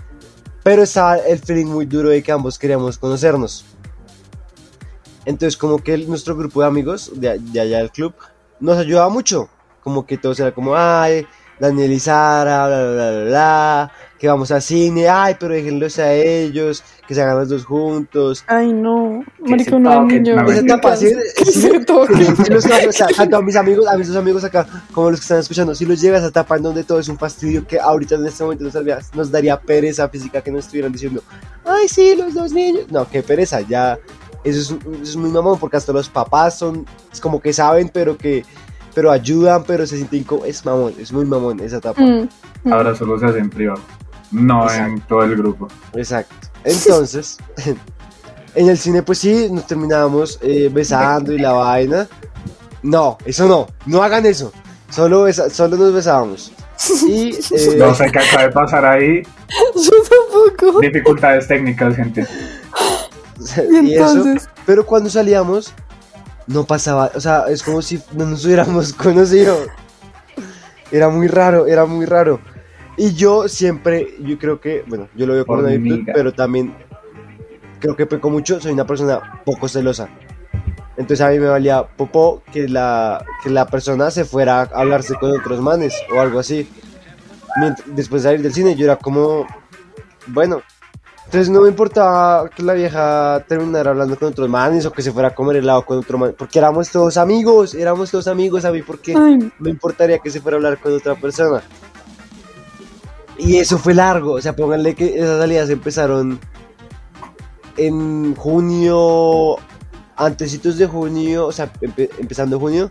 Pero estaba el feeling muy duro de que ambos queríamos conocernos. Entonces, como que el- nuestro grupo de amigos de, de allá del club nos ayudaba mucho. Como que todos era como, ay, Daniel y Sara, bla, bla, bla, bla, que vamos a cine, ay, pero déjenlos a ellos, que se hagan los dos juntos.
Ay, no.
¿Qué
Marica,
se
uno de
toque?
niño.
No,
Esa etapa, sí, a mis amigos, a mis dos amigos acá, como los que están escuchando, si los llegas a etapa en donde todo es un fastidio que ahorita en este momento nos daría, nos daría pereza física que nos estuvieran diciendo, ay, sí, los dos niños. No, qué pereza, ya, eso es, muy mamón, porque hasta los papás son, es como que saben, pero que, pero ayudan, pero se sienten como, es mamón, es muy mamón esa etapa.
Mm, mm.
Ahora solo se hace en privado, no en todo el grupo.
Exacto. Entonces, en el cine, pues sí, nos terminábamos eh, besando y la vaina. No, eso no, no hagan eso. Solo, besa- solo nos besábamos. Y, eh,
No sé qué acaba de pasar ahí.
Yo tampoco.
Dificultades técnicas, gente.
Y
y eso, pero cuando salíamos, no pasaba, o sea, es como si no nos hubiéramos conocido. Era muy raro, era muy raro. Y yo siempre, yo creo que, bueno, yo lo veo como una virtud, pero también creo que peco mucho, soy una persona poco celosa. Entonces a mí me valía popó que la, que la persona se fuera a hablarse con otros manes o algo así. Mient- después de salir del cine yo era como, bueno, entonces no me importaba que la vieja terminara hablando con otros manes o que se fuera a comer helado con otro man, porque éramos todos amigos, éramos todos amigos a mí, porque
ay,
me importaría que se fuera a hablar con otra persona. Y eso fue largo, o sea, pónganle que esas salidas empezaron en junio, antecitos de junio, o sea, empe- empezando junio,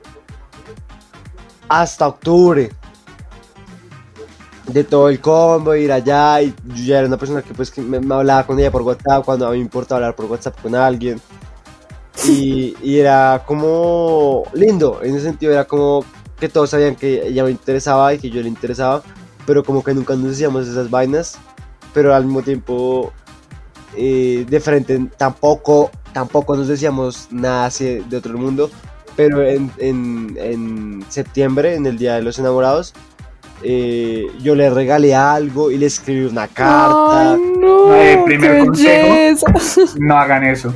hasta octubre. De todo el combo, ir allá, y yo ya era una persona que pues que me, me hablaba con ella por WhatsApp, cuando a mí me importa hablar por WhatsApp con alguien. Y, y era como lindo, en ese sentido era como que todos sabían que ella me interesaba y que yo le interesaba, pero como que nunca nos decíamos esas vainas, pero al mismo tiempo eh, de frente tampoco, tampoco nos decíamos nada así de otro mundo, pero en, en, en septiembre, en el Día de los Enamorados, eh, yo le regalé algo y le escribí una carta.
ay, no.
Eh, primer
qué
consejo. No hagan eso.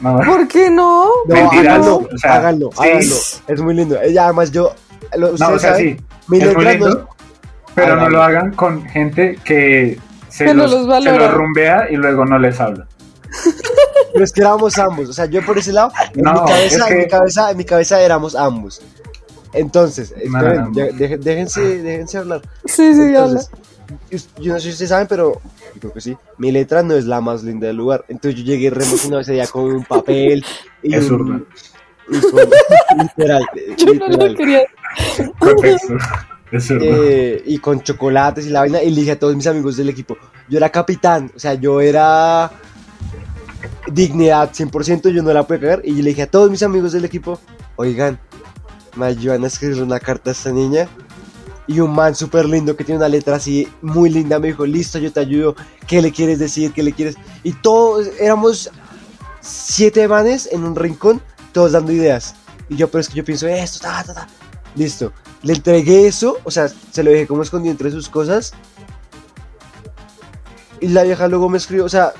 No.
¿Por qué no?
No,
Mentiras,
háganlo,
o sea,
háganlo,
sí.
háganlo. Es muy lindo. Ella, además, yo. Lo,
No, o sea,
saben,
sí. es muy
letra no
lindo, pero no
Háganlo.
lo hagan con gente que se,
Que no
los,
los
se los rumbea y luego no les habla.
Pero es que éramos ambos, o sea, yo por ese lado, en,
No,
mi, cabeza,
es que-
en mi cabeza, en mi cabeza éramos ambos. Entonces,
No,
esperen,
no, no.
de- deje- déjense, déjense hablar.
Sí, sí, habla.
Entonces, yo- yo no sé si ustedes saben, pero yo creo que sí. Mi letra no es la más linda del lugar. Entonces yo llegué re emocionado ese día con un papel y
Es
un, y con- literal,
Yo no
literal.
lo quería.
Es.
Eh, y con chocolates y la vaina, y le dije a todos mis amigos del equipo, yo era capitán, o sea, yo era dignidad 100%, yo no la pude cagar, y yo le dije a todos mis amigos del equipo, oigan, me ayudan a escribir una carta a esta niña, y un man súper lindo que tiene una letra así muy linda me dijo, listo, yo te ayudo, ¿qué le quieres decir? ¿Qué le quieres? Y todos éramos siete manes en un rincón, todos dando ideas. Y yo, pero es que yo pienso esto, ta, ta, ta. Listo. Le entregué eso, o sea, se lo dejé como escondido entre sus cosas. Y la vieja luego me escribió, o sea,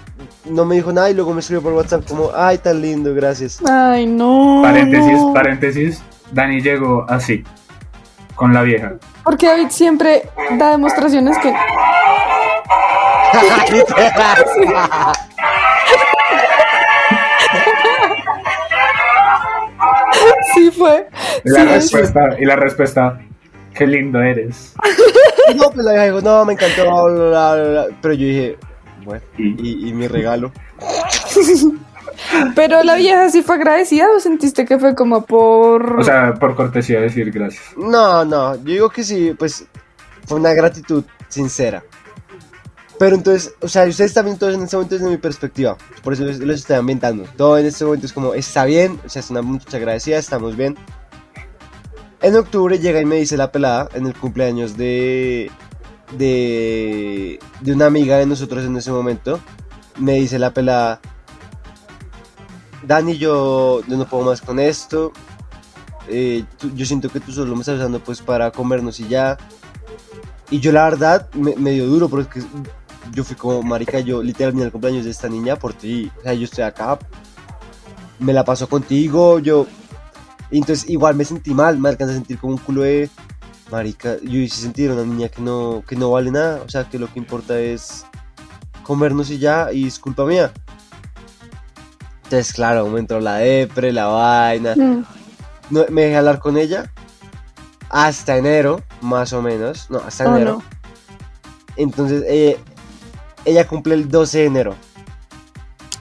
no me dijo nada y luego me escribió por WhatsApp como, ay, tan lindo, gracias.
Ay, no.
Paréntesis,
no.
paréntesis. Dani llegó así, con la vieja.
Porque David siempre da demostraciones que. Sí fue.
Y la,
Sí, es-
respuesta, y la respuesta, qué lindo eres.
no, pues la vieja dijo, no, me encantó, bla, bla, bla, bla". pero yo dije, bueno,
Y-
y, y mi regalo.
Pero la vieja sí fue agradecida o sentiste que fue como por.
O sea, por cortesía decir gracias.
No, no, yo digo que sí, pues fue una gratitud sincera. Pero entonces, o sea, ustedes también todos en este momento desde mi perspectiva, por eso los, los estoy ambientando. Todo en este momento es como, está bien, o sea, es una muchacha agradecida, estamos bien. En octubre llega y me dice la pelada en el cumpleaños de, de, de una amiga de nosotros en ese momento. Me dice la pelada, Dani, yo, yo no puedo más con esto. eh, yo siento que tú solo me estás usando pues para comernos y ya. Y yo la verdad me, dio duro porque yo fui como marica, yo literal vine al cumpleaños de esta niña por ti. O sea, yo estoy acá, me la paso contigo, yo... Y entonces igual me sentí mal, me alcancé a sentir como un culo de... marica, yo hice sentir a una niña que no, que no vale nada, o sea, que lo que importa es comernos y ya, y es culpa mía. Entonces, claro, me entró la depre, la vaina.
Mm.
No, me dejé hablar con ella hasta enero, más o menos. No, hasta
Oh,
enero.
no.
Entonces, eh, ella cumple el 12 de enero.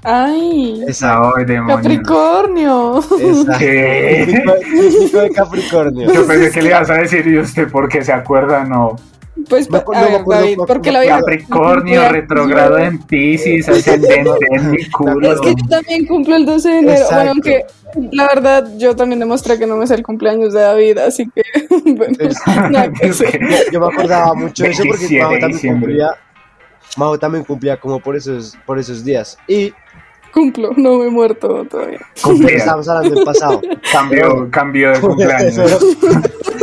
Ay,
Exacto.
Capricornio.
Exacto.
¿Qué?
Típico de Capricornio.
Yo pensé que le ibas a decir, ¿y usted por qué se acuerda? No.
Pues,
Me
a
me
ver, David, la
acuerdo-
vida...
Capricornio, retrogrado en Pisces, ascendente en mi culo.
Es que yo también cumplo el 12 de enero.
Exacto.
Bueno, aunque la verdad yo también demostré que no me sé el cumpleaños de David, así que bueno, que
Yo me acordaba mucho de eso porque
27
Majo también
diciembre.
cumplía. Majo también cumplía como por esos, por esos días. Y
Cumplo, no me he muerto todavía.
Cumplía.
estamos hablando del pasado.
Cambio, cambio de cumpleaños.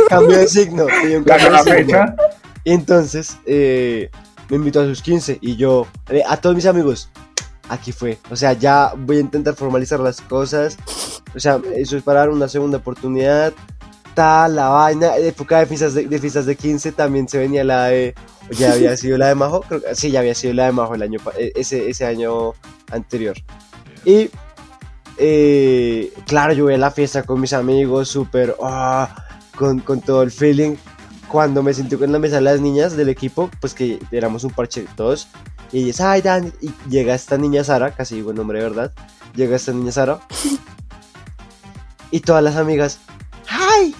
Cambio de signo.
La
cambio signo.
fecha.
Y entonces eh, me invitó a sus 15 y yo, eh, a todos mis amigos, aquí fue. O sea, ya voy a intentar formalizar las cosas. O sea, eso es para dar una segunda oportunidad. Tal, la vaina. Época de fiestas de, fiestas de 15 también se venía la de. Ya había sido la de Majo. Creo que, sí, ya había sido la de Majo el año, eh, ese, ese año anterior. Y. claro, yo voy a la fiesta con mis amigos, súper. ah, con, con todo el feeling cuando me sentí con la mesa de las niñas del equipo, pues que éramos un parche todos, y ellas, ay, Dan, y llega esta niña Sara, casi digo el nombre de verdad, llega esta niña Sara, y todas las amigas, ¡ay!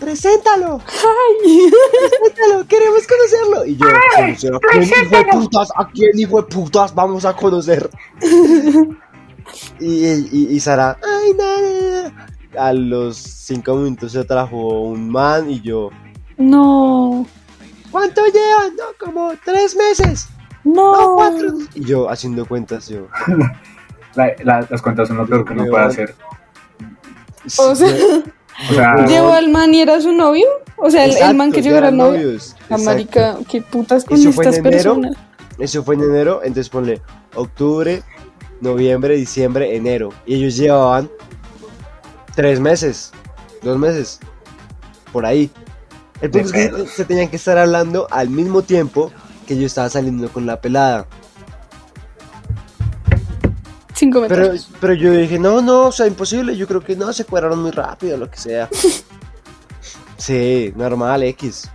¡Preséntalo!
Ay,
¡Preséntalo! ¡Queremos conocerlo! Y yo, "¿Conocer ¿a quién, hijo de putas? ¿A quién, hijo de putas, vamos a conocer? y, y, y Sara, ¡ay, nada! A los cinco minutos se trajo un man y yo,
no,
¿Cuánto llevan? No, como tres meses. No,
no.
cuatro. Y yo haciendo cuentas, yo.
La- la- las cuentas son lo peor que uno puede hacer.
O sea,
O sea,
¿llevó al man y era su novio? O sea, el, el man que llegó era novio. La marica, qué putas con
Eso fue en enero.
personas.
Eso fue en enero, entonces ponle octubre, noviembre, diciembre, enero. Y ellos llevaban tres meses, dos meses, por ahí. El punto es que se tenían que estar hablando al mismo tiempo que yo estaba saliendo con la pelada.
Cinco
Pero,
metros.
pero yo dije, no, no, o sea, imposible. Yo creo que no, se cuadraron muy rápido, lo que sea. sí, normal, X.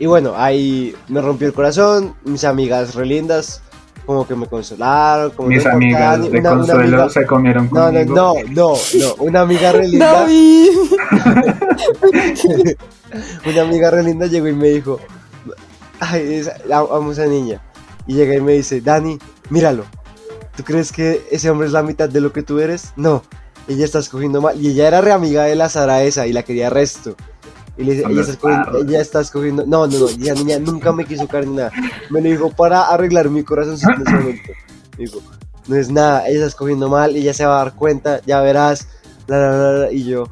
Y bueno, ahí me rompió el corazón. Mis amigas re lindas, como que me consolaron. Como
mis
no ni-
de
una- una
consuelo
amiga-
se comieron
No, no,
conmigo.
no, no, no. Una amiga re linda, una amiga re linda llegó y me dijo, ay, esa- amo a esa niña. Y llega y me dice, Dani, míralo. ¿Tú crees que ese hombre es la mitad de lo que tú eres? No, ella está escogiendo mal. Y ella era re amiga de la Sara esa y la quería resto. Y le ella está, ella está escogiendo. No, no, no, esa niña nunca me quiso caer ni nada. Me lo dijo para arreglar mi corazoncito en ese momento. Me dijo, no es nada, ella está escogiendo mal, ella se va a dar cuenta, ya verás. la, la, la, la", y yo,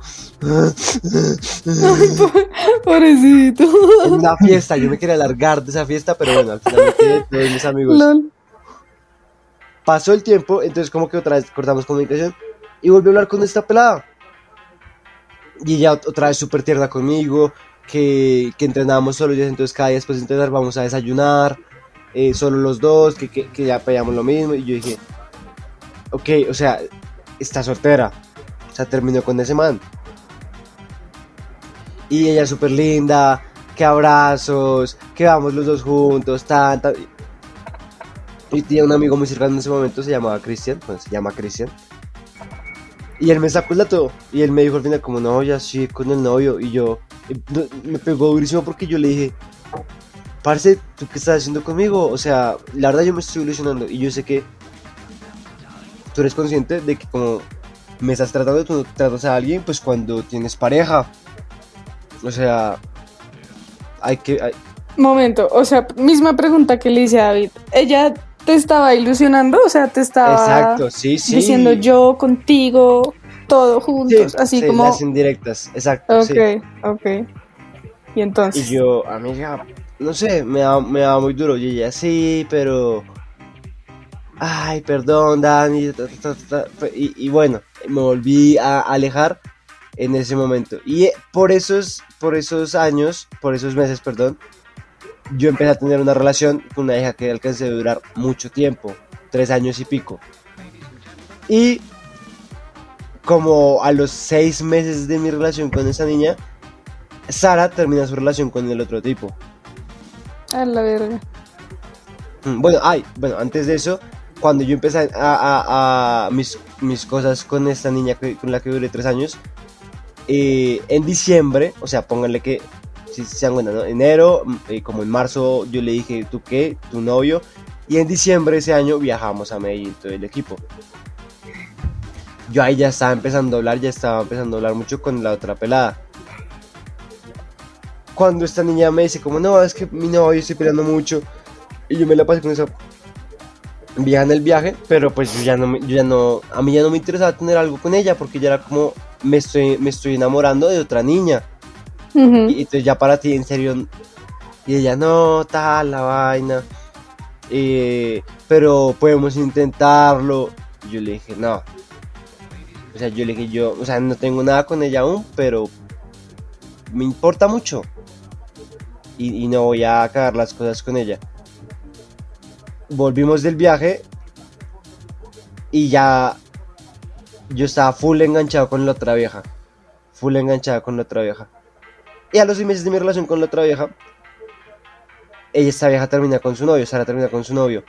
Pobrecito.
en una fiesta, yo me quería largar de esa fiesta, pero bueno, al final me quedé todos mis amigos.
Lol.
Pasó el tiempo, entonces como que otra vez cortamos comunicación y volví a hablar con esta pelada. Y ella ot- otra vez súper tierna conmigo, que, que entrenábamos solo días, entonces cada día después de entrenar vamos a desayunar, eh, solo los dos, que, que, que ya pegamos lo mismo. Y yo dije, ok, o sea, está soltera, o sea, terminó con ese man. Y ella súper linda, que abrazos, que vamos los dos juntos, tan, tan. Y tenía un amigo muy cercano en ese momento, se llamaba Cristian, pues se llama Cristian. Y él me sacó el dato. Y él me dijo al final, como no, ya sí, con el novio. Y yo, me pegó durísimo porque yo le dije, Parce, ¿tú qué estás haciendo conmigo? O sea, la verdad yo me estoy ilusionando. Y yo sé que tú eres consciente de que como me estás tratando, tú tratas a alguien, pues cuando tienes pareja. O sea, hay que...
Momento, o sea, misma pregunta que le hice a David. ¿Ella te estaba ilusionando? O sea, te estaba
Exacto, sí, sí.
diciendo yo contigo, todo juntos,
Sí,
así
sí,
como...
las indirectas, exacto.
Ok,
sí.
ok. Y entonces...
Y yo, amiga, no sé, me da, me da muy duro. Y ella, sí, pero. Ay, perdón, Dani. ta, ta, ta, ta". Y, y bueno, me volví a alejar. en ese momento. Y por esos, por esos años, por esos meses, perdón, yo empecé a tener una relación con una hija que alcancé a durar mucho tiempo, tres años y pico. Y como a los seis meses de mi relación con esa niña, Sara termina su relación con el otro tipo.
A la verga.
Mm, Bueno, ay, bueno, antes de eso, cuando yo empecé a, a- a mis, mis cosas con esta niña que- con la que duré tres años, eh, en diciembre, o sea, pónganle que, si se dan cuenta, ¿no? Enero, mm, eh, como en marzo, yo le dije, ¿tú qué? ¿Tu novio? Y en diciembre ese año viajamos a Medellín, todo el equipo. Yo ahí ya estaba empezando a hablar, ya estaba empezando a hablar mucho con la otra pelada. Cuando esta niña me dice como, no, es que mi novio estoy peleando mucho. Y yo me la pasé con esa vieja en el viaje, pero pues yo ya no, yo ya no, a mí ya no me interesaba tener algo con ella porque ya era como, me estoy, me estoy enamorando de otra niña. Y entonces ya para ti, en serio. Y ella, no, tal, la vaina. eh, pero podemos intentarlo. Yo le dije, no. O sea, yo le dije, yo, o sea, no tengo nada con ella aún, pero me importa mucho. Y, y no voy a cagar las cosas con ella. Volvimos del viaje. Y ya yo estaba full enganchado con la otra vieja. Full enganchado con la otra vieja. Y a los seis meses de mi relación con la otra vieja, ella, esta vieja termina con su novio, Sara termina con su novio.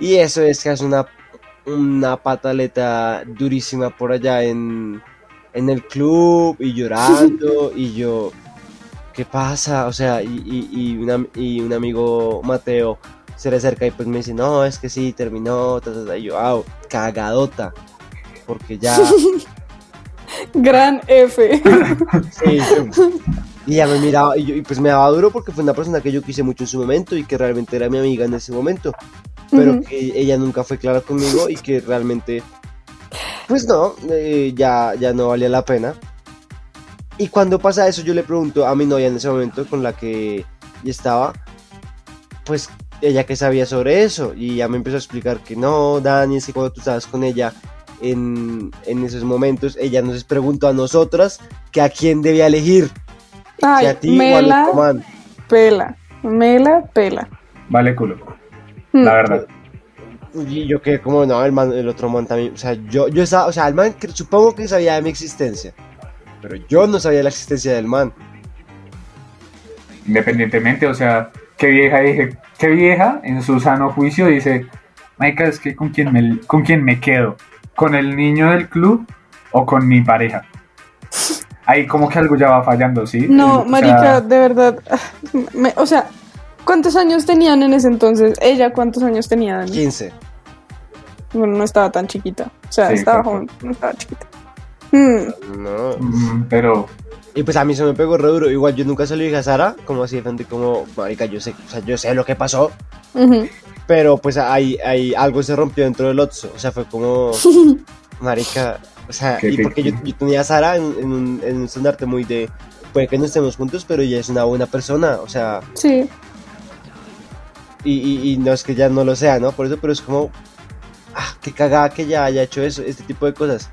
Y eso es que es una, una pataleta durísima por allá en, en el club y llorando. y yo, ¿qué pasa? O sea, y, y, y, una- y un amigo Mateo se le acerca y pues me dice, no, es que sí, terminó. ta, ta, ta". Y yo, ah, cagadota. Porque ya.
Gran F.
Sí, sí. Y ella me miraba y, yo- y pues me daba duro porque fue una persona que yo quise mucho en su momento y que realmente era mi amiga en ese momento. Pero que ella nunca fue clara conmigo y que realmente, pues no, eh, ya, ya no valía la pena. Y cuando pasa eso yo le pregunto a mi novia en ese momento con la que estaba, pues ella que sabía sobre eso. Y ya me empezó a explicar que no, Dani, es que cuando tú estabas con ella en, en esos momentos, ella nos preguntó a nosotras que a quién debía elegir. Si
Ay,
a ti o
me
al
la
otro man.
pela. Me la pela.
Vale culo,
Mm.
la verdad.
Y yo quedé como, no, el, man, el otro man también. O sea, yo, yo estaba, o sea, el man que- supongo que sabía de mi existencia. Pero yo no sabía de la existencia del man.
Independientemente, o sea, qué vieja dije, qué vieja en su sano juicio dice, Maika, es que con quién me, con quién me quedo, con el niño del club o con mi pareja. Ahí como que algo ya va fallando, ¿sí?
No,
O sea,
marica, de verdad. me- o sea, ¿cuántos años tenían en ese entonces? Ella, ¿cuántos años tenía? Dani?
15.
Bueno, no estaba tan chiquita. O sea,
Sí,
estaba joven, no estaba chiquita. Mm,
No.
mm, pero
Y pues a mí se me pegó re duro. Igual yo nunca se lo dije a Sara, como así de frente, como, marica, yo sé, o sea, yo sé lo que pasó. Pero pues ahí, ahí algo se rompió dentro del Otso. O sea, fue como, marica, o sea,
Qué
y porque yo, tenía a Sara en, en un, en un estandarte muy de, puede que no estemos juntos, pero ella es una buena persona. O sea,
Sí.
y, y, y no es que ya no lo sea, ¿no? Por eso, pero es como, ah, qué cagada que ya haya hecho eso, este tipo de cosas.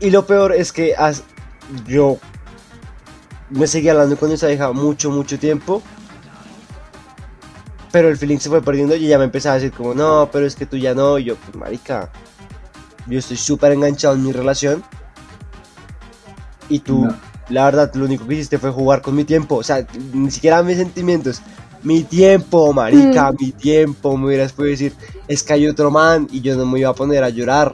Y lo peor es que as- yo me seguí hablando con esa hija mucho, mucho tiempo. Pero el feeling se fue perdiendo y ella me empezaba a decir como, no, pero es que tú ya no. Y yo, pues marica, yo estoy súper enganchado en mi relación. Y tú,
No.
la verdad, lo único que hiciste fue jugar con mi tiempo. O sea, ni siquiera mis sentimientos. Mi tiempo, marica, mi tiempo. Me hubieras podido decir, es que hay otro man y yo no me iba a poner a llorar.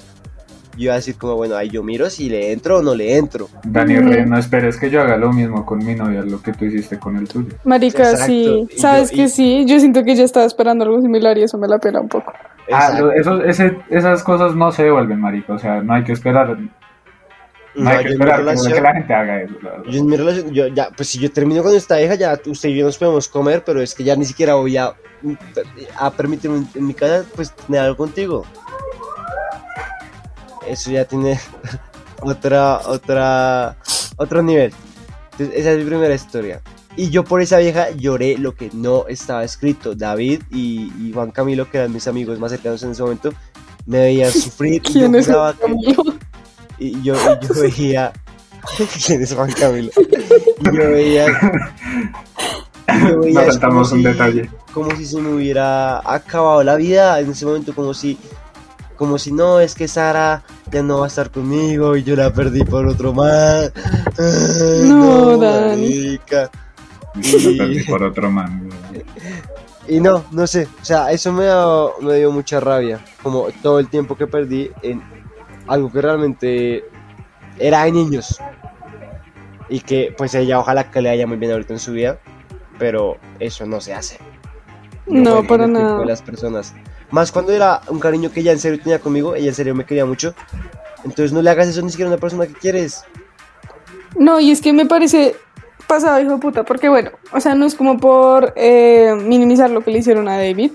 Yo iba a decir como, bueno, ahí yo miro si le entro o no le entro.
Dani
Mm.
Rey, no esperes que yo haga lo mismo con mi novia, lo que tú hiciste con el tuyo.
Marica,
Exacto.
sí.
Y
¿Sabes
yo-
que
y-
sí? Yo siento que ella estaba esperando algo similar y eso me la pela un poco.
Ah, eso, ese, esas cosas no se devuelven, marica, o sea, no hay que esperar, no,
No,
hay que esperar
relación-
que la gente haga eso.
Yo en mi relación, yo ya, pues si yo termino con esta hija, ya usted y yo nos podemos comer, pero es que ya ni siquiera voy a, a permitirme en, en mi casa, pues tener algo contigo. Eso ya tiene otra, otra, otro nivel. Entonces, esa es mi primera historia. Y yo por esa vieja lloré lo que no estaba escrito. David y, y Juan Camilo, que eran mis amigos más cercanos en ese momento, me veían sufrir. y yo
¿Quién es
que-
amigo?
y yo, y yo veía. ¿Quién es Juan Camilo? Y yo veía. yo veía
Nos
es
saltamos
como
un
si-
detalle.
Como si se me hubiera acabado la vida en ese momento, como si. Como si no, es que Sara ya no va a estar conmigo y yo la perdí por otro más. Ay,
No, Dani.
marica.
Perdí por otro man.
Y no, no sé, o sea, eso me, dio- me dio mucha rabia, como todo el tiempo que perdí en algo que realmente era de niños. Y que pues ella ojalá que le vaya muy bien ahorita en su vida, pero eso no se hace.
No, para nada.
las personas. Más cuando era un cariño que ella en serio tenía conmigo, ella en serio me quería mucho. Entonces no le hagas eso ni siquiera a una persona que quieres.
No, y es que me parece pasado, hijo de puta, porque bueno, o sea, no es como por eh, minimizar lo que le hicieron a David,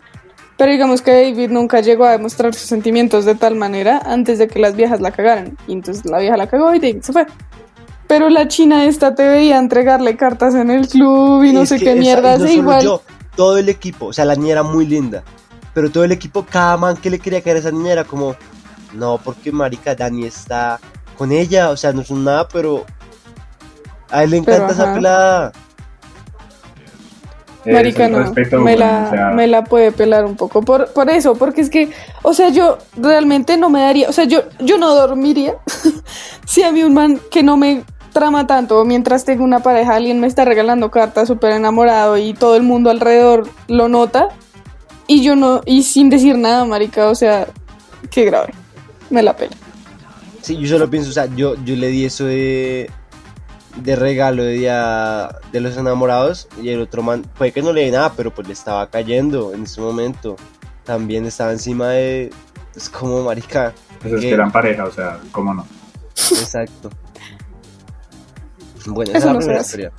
pero digamos que David nunca llegó a demostrar sus sentimientos de tal manera antes de que las viejas la cagaran. Y entonces la vieja la cagó y David se fue. Pero la china esta te veía entregarle cartas en el club y no
Es
sé qué
esa-
mierda,
no
igual.
yo, todo el equipo, o sea, la niña era muy linda, pero todo el equipo, cada man que le quería caer a esa niña era como, no, porque marica Dani está con ella, o sea, no son nada, pero a él le
Pero,
encanta esa
ajá.
pelada.
Marica, no,
respeto,
me, la,
o sea,
me la puede pelar un poco. Por, por eso, porque es que, o sea, yo realmente no me daría, o sea, yo, yo no dormiría si a mí un man que no me trama tanto, mientras tengo una pareja, alguien me está regalando cartas súper enamorado y todo el mundo alrededor lo nota y yo no, y sin decir nada, marica, o sea, qué grave, me la pela.
Sí, yo solo pienso, o sea, yo, yo le di eso de, de regalo de día de los enamorados y el otro man, puede que no le dé nada, pero pues le estaba cayendo en ese momento. También estaba encima de, es como marica.
pues es que eran pareja, o sea, ¿cómo no?
Exacto. Bueno, esa es la
no
primera historia.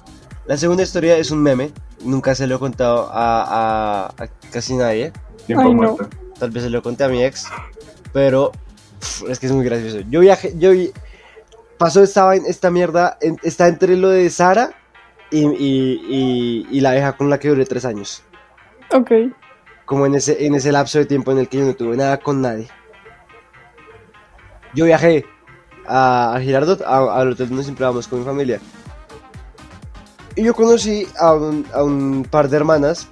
La segunda historia es un meme. Nunca se lo he contado a, a- a casi nadie.
Tiempo
Ay, no.
muerto.
Tal vez se lo conté a mi ex. Pero es que es muy gracioso. Yo viajé, yo vi- pasó esta, esta mierda, en- está entre lo de Sara y, y- y- y la vieja con la que duré tres años.
Ok.
Como en ese, en ese lapso de tiempo en el que yo no tuve nada con nadie. Yo viajé a, a Girardot, a- al hotel donde siempre vamos con mi familia. Y yo conocí a un, a un par de hermanas,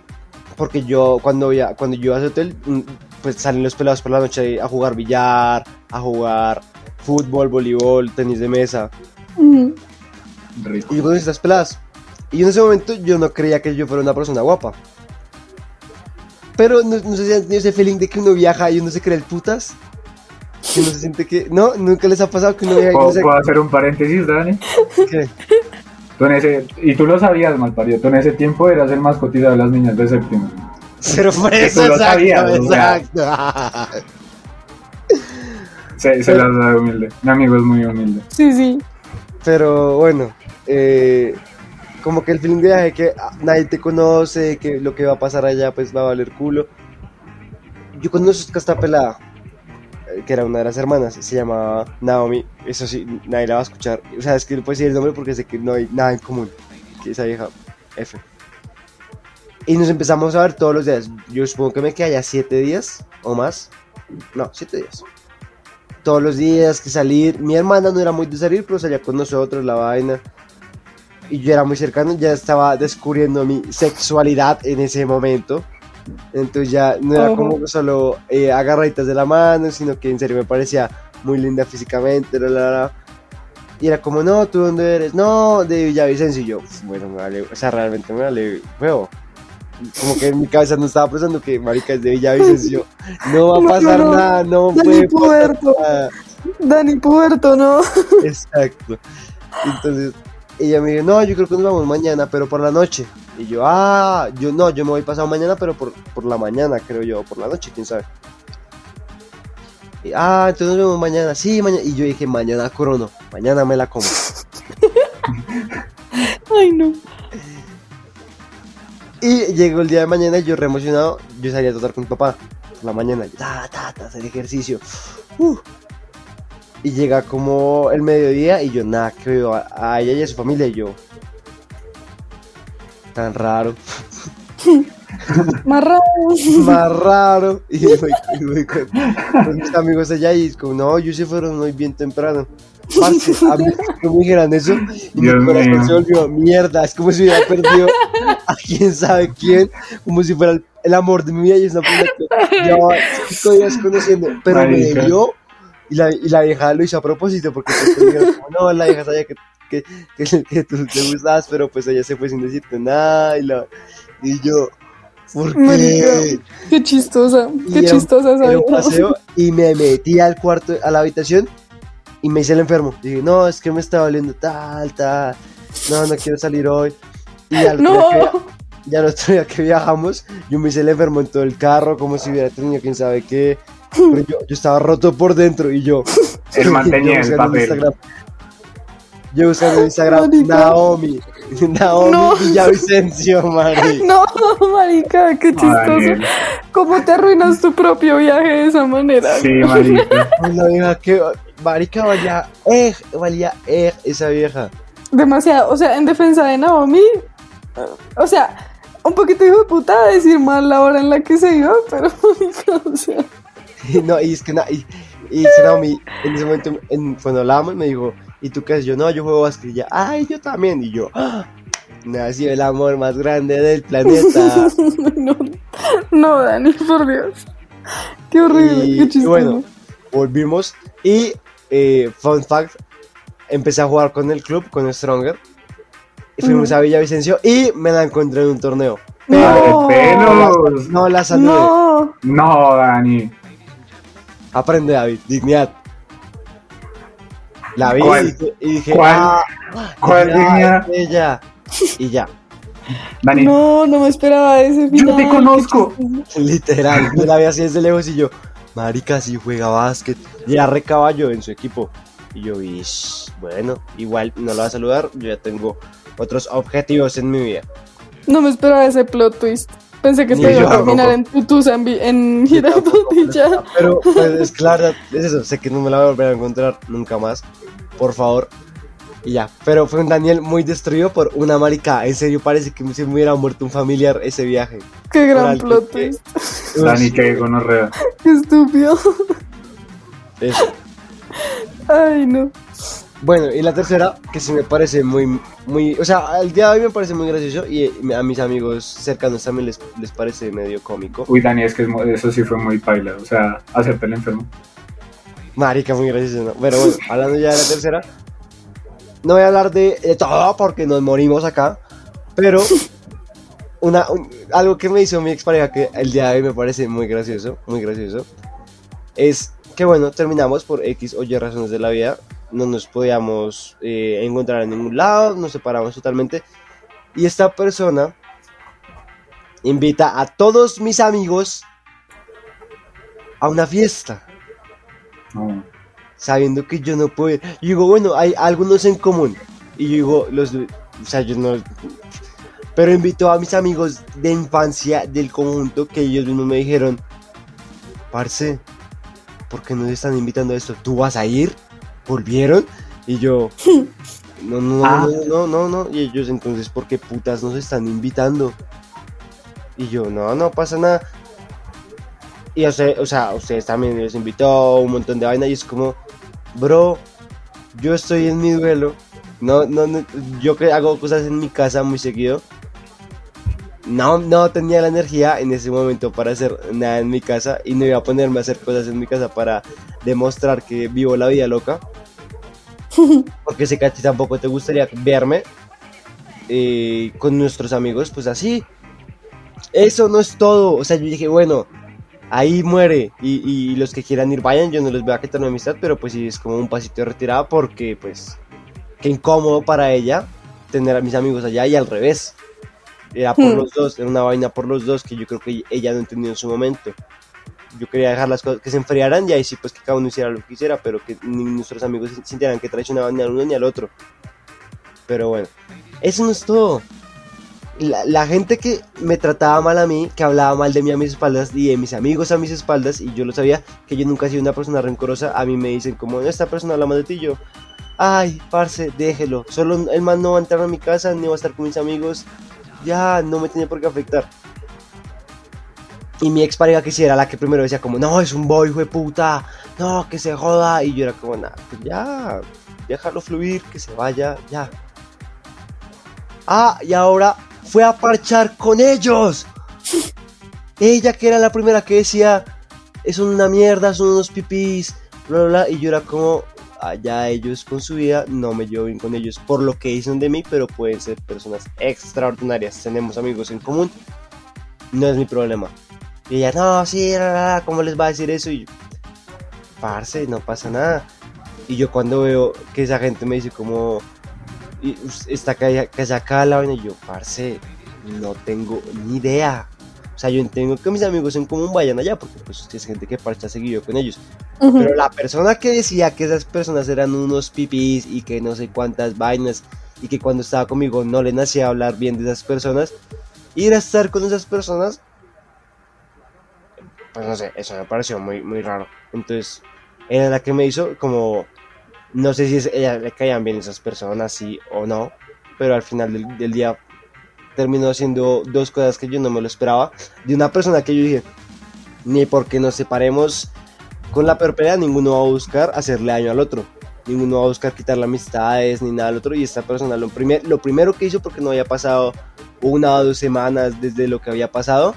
porque yo cuando, via- cuando yo iba a ese hotel, mm, pues salen los pelados por la noche a jugar billar, a jugar fútbol, voleibol, tenis de mesa.
Rico.
Y yo conocí estas peladas. Y en ese momento yo no creía que yo fuera una persona guapa. Pero no, no sé si han tenido ese feeling de que uno viaja y uno se cree el putas. Que uno se siente que. No, nunca les ha pasado que uno viaja y uno
¿Puedo,
se
puedo hacer un paréntesis, Dani?
¿Qué?
Tú en ese, y tú lo sabías, malparido, tú en ese tiempo eras el más cotizado de las niñas de séptimo.
Pero
Que
eso,
tú lo
exacto,
sabías, o sea. Se, se las da humilde. Mi amigo es muy humilde.
Sí, sí.
Pero bueno, eh, como que el feeling de viaje que ah, nadie te conoce, que lo que va a pasar allá pues va a valer culo. Yo conozco a esta pelada, eh, que era una de las hermanas, se llamaba Naomi, eso sí, nadie la va a escuchar. O sea, es que no puedo decir el nombre porque sé que no hay nada en común, que esa vieja F. Y nos empezamos a ver todos los días. Yo supongo que me quedé allá siete días o más. No, siete días todos los días que salir. Mi hermana no era muy de salir, pero salía con nosotros la vaina. Y yo era muy cercano, ya estaba descubriendo mi sexualidad en ese momento. Entonces ya no era como solo eh, agarraditas de la mano, sino que en serio me parecía muy linda físicamente. la, la, la. Y era como, no, ¿tú dónde eres? No, de Villavicencio. Y yo, "Uf, bueno, me vale, o sea, realmente me vale, huevo. Como que en mi cabeza no estaba pensando que marica es de Villavicencio. No va a pasar
no, no.
nada, no
Dani
puede
Puerto.
nada.
Dani Puerto, ¿no?
Exacto. Entonces, ella me dijo, no, yo creo que nos vamos mañana, pero por la noche. Y yo, ah, yo no, yo me voy pasado mañana, pero por, por la mañana, creo yo, o por la noche, quién sabe. Y, ah, entonces nos vemos mañana, sí, mañana. Y yo dije, mañana crono, mañana me la como.
Ay, no.
Y llegó el día de mañana y yo re emocionado, yo salí a tratar con mi papá la mañana, ta, ta, ta, hacer ejercicio. Uh. Y llega como el mediodía y yo nada, que veo a, a ella y a su familia y yo. Tan raro.
Más raro.
más raro. Y voy, y voy con, con mis amigos allá y es como, no, ellos se fueron muy bien temprano. Parce, a mí que me dijeran eso y
Dios
mi corazón
mío.
se volvió mierda. Es como si hubiera perdido a quién sabe quién, como si fuera el, el amor de mi vida y es una persona que llevaba cinco días conociendo, pero me
Marica.
debió y la, y la vieja lo hizo a propósito porque pues, me dijeron no, la vieja sabía que, que, que, que tú te gustabas, pero pues ella se fue sin decirte nada y, la, y yo, ¿por
Marica.
qué?
Qué chistosa. Qué
era
chistosa esa
Era un paseo y me metí al cuarto, a la habitación y me hice el enfermo. Dije, no, es que me está doliendo tal, tal. No, no quiero salir hoy. Y al otro
No.
día que- ya el otro día que viajamos, yo me hice el enfermo en todo el carro, como si hubiera tenido quién sabe qué. Pero yo, yo estaba roto por dentro y yo.
El man tenía
yo
el papel.
Instagram- Yo buscando en Instagram
Marica.
Naomi. Naomi
No.
Villavicencio, Mari.
No, marica, qué chistoso. ¿Cómo te arruinas tu propio viaje de esa manera?
Sí, marica.
Una vieja que. Marica valía eh, valía eh, esa vieja.
Demasiado. O sea, en defensa de Naomi, eh, o sea, un poquito hijo de puta decir mal la hora en la que se iba, pero, o sea,
no, y es que y, y Naomi, en ese momento, en, cuando hablábamos, me dijo, ¿y tú qué haces? Yo, no, yo juego ella, ay, yo también. Y yo, ¡ah! nació el amor más grande del planeta.
no, no, Dani, por Dios. Qué horrible,
Y-
qué
y
chistoso.
bueno. Volvimos y, eh, fun fact, empecé a jugar con el club, con Stronger. Y fuimos a Villavicencio y me la encontré en un torneo.
no,
¡Ay, pelos!
No la saludé.
no,
No, Dani.
Aprende, David, dignidad. La vi
¿Cuál?
y dije,
¿Cuál?
"Ah,
¿Cuál
ya,
dignidad?
ella. Y ya,
Dani,
no, no me esperaba ese final.
yo te conozco.
literal. Yo la vi así desde lejos y yo, marica, si juega básquet. Y era re caballo en su equipo. Y yo, "Ish, bueno, igual no la va a saludar. Yo ya tengo otros objetivos en mi vida.
No me esperaba ese plot twist. Pensé que
Ni
te iba a terminar en tutusa en, en y ya.
Pero pues, es claro, es eso. Sé que no me la voy a volver a encontrar nunca más. Por favor. Y ya. Pero fue un Daniel muy destruido por una marica. En serio, parece que se me hubiera muerto un familiar ese viaje.
Qué gran plot
que-
twist.
Dani, que gonorrea.
Qué estúpido.
Eso.
Ay, no.
Bueno, y la tercera, que sí me parece muy, muy, o sea, al día de hoy me parece muy gracioso y a mis amigos cercanos también les, les parece medio cómico.
Uy, Dani, es que eso sí fue muy paila. O sea, hacerte el enfermo.
Marica, muy gracioso, ¿no? Pero bueno, hablando ya de la tercera, no voy a hablar de, de todo porque nos morimos acá, pero una, un- algo que me hizo mi expareja que el día de hoy me parece muy gracioso, muy gracioso, es que bueno, terminamos por X o Y razones de la vida, no nos podíamos eh, encontrar en ningún lado, nos separamos totalmente, y esta persona invita a todos mis amigos a una fiesta
No.
Sabiendo que yo no puedo. Yo digo, bueno, hay algunos en común. Y yo digo, los. O sea, yo no. Pero invito a mis amigos de infancia del conjunto que ellos mismos me dijeron, Parce, ¿por qué nos están invitando a esto? ¿Tú vas a ir? ¿Volvieron? Y yo, no, no, no,
Ah.
no, no, no, no. Y ellos, entonces, ¿por qué putas nos están invitando? Y yo, no, no pasa nada. Y o sea, o sea, ustedes también les invitó un montón de vaina y es como, bro, yo estoy en mi duelo. No, no, no, yo que hago cosas en mi casa muy seguido. No, no tenía la energía en ese momento para hacer nada en mi casa y no iba a ponerme a hacer cosas en mi casa para demostrar que vivo la vida loca. Porque sé que a ti tampoco te gustaría verme eh, con nuestros amigos, pues así. Eso no es todo. O sea, yo dije, bueno, ahí muere. Y, y los que quieran ir, vayan. Yo no les voy a quitar mi amistad, pero pues sí es como un pasito de retirada porque, pues, qué incómodo para ella tener a mis amigos allá y al revés. Era por
Hmm.
los dos, era una vaina por los dos que yo creo que ella no entendió en su momento. Yo quería dejar las cosas que se enfriaran y ahí sí, pues que cada uno hiciera lo que quisiera, pero que ni nuestros amigos sintieran que traicionaban ni al uno ni al otro. Pero bueno, eso no es todo. La, gente que me trataba mal a mí, que hablaba mal de mí a mis espaldas y de mis amigos a mis espaldas, y yo lo sabía, que yo nunca he sido una persona rencorosa, a mí me dicen como, esta persona habla mal de ti, yo, ay, parce, déjelo, solo el man no va a entrar a mi casa, ni va a estar con mis amigos, ya, no me tiene por qué afectar. Y mi expareja que sí era la que primero decía como, no, es un boy, de puta, no, que se joda. Y yo era como, nah, pues ya, déjalo fluir, que se vaya, ya. Ah, y ahora fue a parchar con ellos. Ella que era la primera que decía, es una mierda, son unos pipis, bla, bla, bla. Y yo era como, allá ellos con su vida, no me llevo bien con ellos por lo que dicen de mí, pero pueden ser personas extraordinarias. Tenemos amigos en común, no es mi problema. Y ella, no, sí, ¿cómo les va a decir eso? Y yo, no pasa nada. Y yo cuando veo que esa gente me dice como, y está acá la vaina, y yo, parce, no tengo ni idea. O sea, yo entiendo que mis amigos en común vayan allá, porque pues es gente que parcha seguido con ellos.
Ujú.
Pero la persona que decía que esas personas eran unos pipis y que no sé cuántas vainas y que cuando estaba conmigo no le nacía hablar bien de esas personas, ir a estar con esas personas, pues no sé, eso me pareció muy, muy raro. Entonces, era la que me hizo como, no sé si es, ella le caían bien esas personas, sí o no, pero al final del, día terminó haciendo dos cosas que yo no me lo esperaba, de una persona que yo dije, ni porque nos separemos con la peor pelea, ninguno va a buscar hacerle daño al otro. Ninguno va a buscar quitarle amistades ni nada al otro. Y esta persona lo, primer, lo primero que hizo, porque no había pasado una o dos semanas desde lo que había pasado,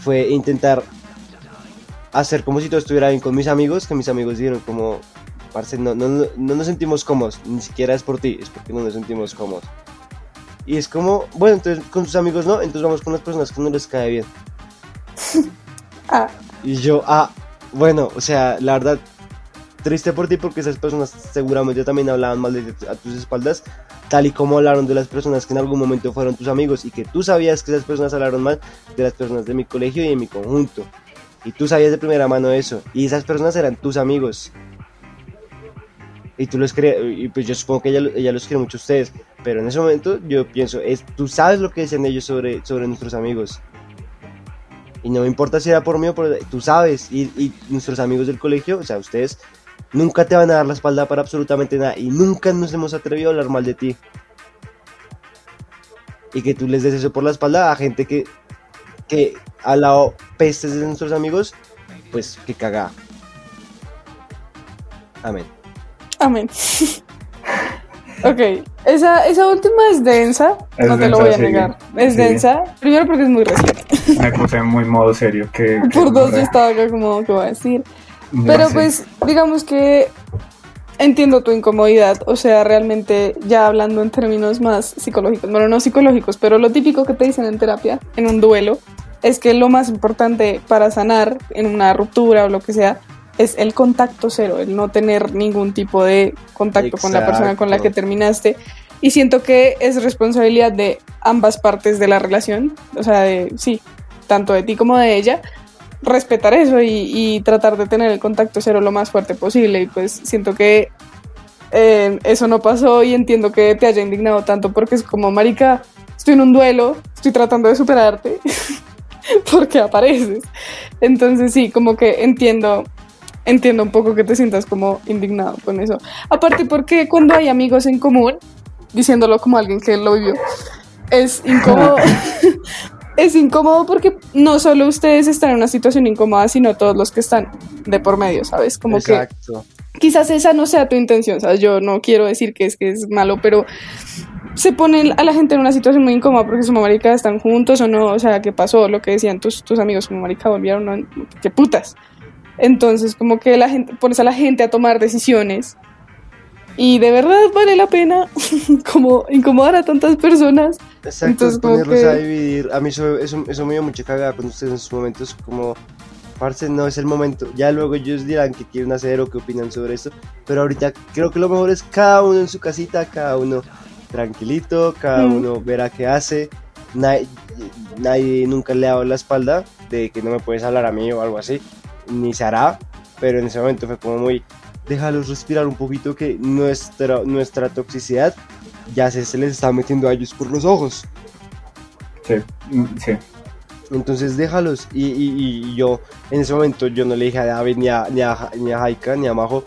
fue intentar hacer como si todo estuviera bien con mis amigos. Que mis amigos dijeron como, parce, no, no, no, no nos sentimos cómodos. Ni siquiera es por ti, es porque no nos sentimos cómodos. Y es como, bueno, entonces con tus amigos no, entonces vamos con las personas que no les cae bien.
Ah,
Y yo, ah, bueno, o sea, la verdad, triste por ti porque esas personas seguramente también hablaban mal de a tus espaldas, tal y como hablaron de las personas que en algún momento fueron tus amigos y que tú sabías que esas personas hablaron mal de las personas de mi colegio y de mi conjunto. Y tú sabías de primera mano eso. Y esas personas eran tus amigos. Y tú los crees, y pues yo supongo que ella, ella los quiere mucho a ustedes. Pero en ese momento yo pienso, es, tú sabes lo que dicen ellos sobre, sobre nuestros amigos. Y no me importa si era por mí o por... Tú sabes, y, y nuestros amigos del colegio, o sea, ustedes nunca te van a dar la espalda para absolutamente nada. Y nunca nos hemos atrevido a hablar mal de ti. Y que tú les des eso por la espalda a gente que, que ha hablado pestes de nuestros amigos, pues que caga. Amén.
Amén. ok, esa, esa última es densa,
Es
no te lo voy a
sí.
negar. Es
Sí.
densa, primero porque es muy reciente.
Me puse muy modo serio. Que, que
Por dos yo estaba acá como, ¿qué voy a decir?
no
Pero
sé.
pues, digamos que entiendo tu incomodidad, o sea, realmente ya hablando en términos más psicológicos, bueno, no psicológicos, pero lo típico que te dicen en terapia, en un duelo, es que lo más importante para sanar en una ruptura o lo que sea, es el contacto cero, el no tener ningún tipo de contacto con la persona con la que terminaste. Y siento que es responsabilidad de ambas partes de la relación, o sea, de, sí, tanto de ti como de ella, respetar eso y, y tratar de tener el contacto cero lo más fuerte posible. Y pues siento que eh, eso no pasó y entiendo que te haya indignado tanto porque es como, marica, estoy en un duelo, estoy tratando de superarte porque apareces. Entonces sí, como que entiendo, entiendo un poco que te sientas como indignado con eso. Aparte porque cuando hay amigos en común, diciéndolo como alguien que lo vivió, es incómodo. es incómodo porque no solo ustedes están en una situación incómoda, sino todos los que están de por medio, ¿sabes? Como que
Exacto.
quizás esa no sea tu intención, ¿sabes? Yo no quiero decir que es que es malo, pero se pone a la gente en una situación muy incómoda porque su marica están juntos o no, o sea, ¿qué pasó? Lo que decían tus, tus amigos, como marica volvieron, ¿no? ¿Qué putas? Entonces, como que la gente, pones a la gente a tomar decisiones y de verdad vale la pena como incomodar a tantas personas.
Exacto,
Entonces,
ponerlos
que-
a dividir. A mí eso, eso, eso me dio mucha cagada con ustedes en sus momentos. Como, parce, no es el momento. Ya luego ellos dirán qué quieren hacer o qué opinan sobre esto. Pero ahorita creo que lo mejor es cada uno en su casita, cada uno tranquilito, cada
Mm.
uno verá qué hace. Nadie, nadie nunca le ha dado la espalda de que no me puedes hablar a mí o algo así. Ni se hará. Pero en ese momento fue como muy. Déjalos respirar un poquito que nuestra, nuestra toxicidad ya se, se les está metiendo a ellos por los ojos.
Sí, mm, sí.
Entonces déjalos. Y, y- y yo en ese momento yo no le dije a David ni a, ni a, ni a Haika ni a Majo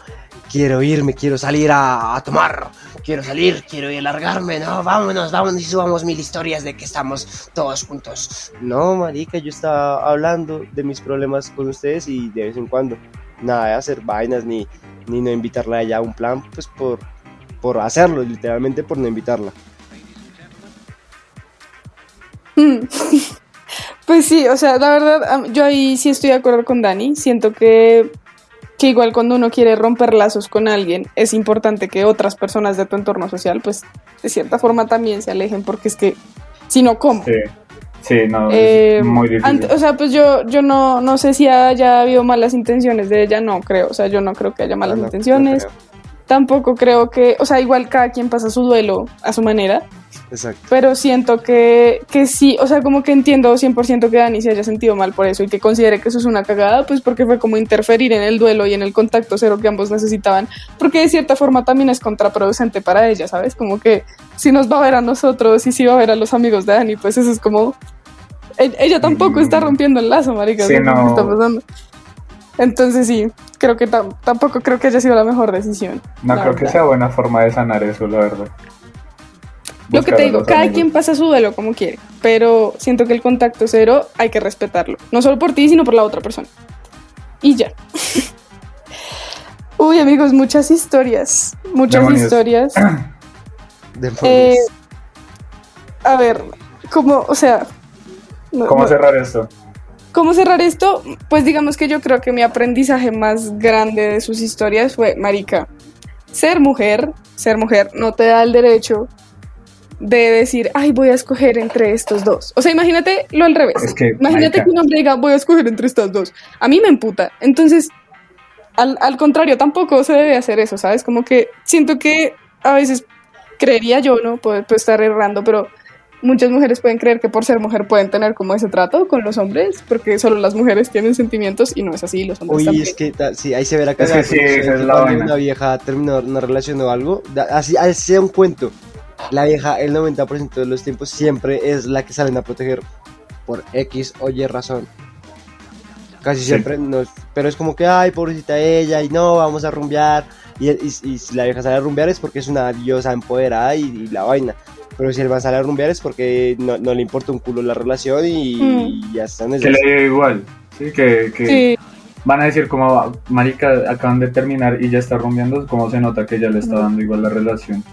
quiero irme, quiero salir a, a tomar, quiero salir, quiero ir a largarme, no, vámonos, vámonos y subamos mil historias de que estamos todos juntos. No, marica, yo estaba hablando de mis problemas con ustedes y de vez en cuando, nada de hacer vainas ni, ni no invitarla a ella a un plan, pues por, por hacerlo, literalmente por no invitarla.
Pues sí, o sea, la verdad, yo ahí sí estoy de acuerdo con Dani. Siento que, que igual cuando uno quiere romper lazos con alguien, es importante que otras personas de tu entorno social, pues de cierta forma también se alejen, porque es que, si no, ¿cómo?
Sí, sí, no,
Eh,
es muy difícil.
o sea, pues yo, yo no, no sé si haya habido malas intenciones de ella, no creo. O sea, yo no creo que haya malas
no,
intenciones.
no creo.
Tampoco creo que, o sea, igual cada quien pasa su duelo a su manera,
Exacto.
pero siento que, que sí, o sea, como que entiendo 100% que Dani se haya sentido mal por eso y que considere que eso es una cagada, pues porque fue como interferir en el duelo y en el contacto cero que ambos necesitaban, porque de cierta forma también es contraproducente para ella, ¿sabes? Como que si nos va a ver a nosotros y si va a ver a los amigos de Dani, pues eso es como... e- Ella tampoco
Mm.
está rompiendo el lazo, marica,
Sí, no.
está pasando. Entonces sí, creo que tam- tampoco creo que haya sido la mejor decisión.
no creo que sea buena forma de sanar eso, la verdad.
Lo que te digo, cada
amigos.
quien pasa su duelo como quiere, pero siento que el contacto cero hay que respetarlo, no solo por ti, sino por la otra persona. Y ya. Uy, amigos, muchas historias, muchas
Demonios.
historias. Eh, a ver, ¿cómo, o sea, no-
¿Cómo
no-
cerrar esto?
¿Cómo cerrar esto? Pues digamos que yo creo que mi aprendizaje más grande de sus historias fue, Marica, ser mujer, ser mujer no te da el derecho de decir, ay, voy a escoger entre estos dos. O sea, imagínate lo al revés.
Es que,
imagínate que un hombre diga, voy a escoger entre estas dos. A mí me emputa. Entonces, al, al contrario, tampoco se debe hacer eso, ¿sabes? Como que siento que a veces creería yo, ¿no? Puedo, puedo estar errando, pero muchas mujeres pueden creer que por ser mujer pueden tener como ese trato con los hombres, porque solo las mujeres tienen sentimientos y no es así, los hombres
Uy,
también.
es que sí, ahí se verá
Es que sí, es la
una vieja terminó una relación o algo, da- así, así sea un cuento. La vieja, el 90% de los tiempos, siempre es la que salen a proteger por X o Y razón. Casi
Sí.
siempre, no, pero es como que, ay, pobrecita ella, y no, vamos a rumbear. Y, y- y si la vieja sale a rumbear es porque es una diosa empoderada y, y la vaina. Pero si el man sale a rumbear es porque no, no le importa un culo la relación y,
Mm.
y ya están.
Que le dio igual. Sí, que, que
Sí,
van a decir como, marica, acaban de terminar y ya está rumbeando, como se nota que ya le está dando igual la relación.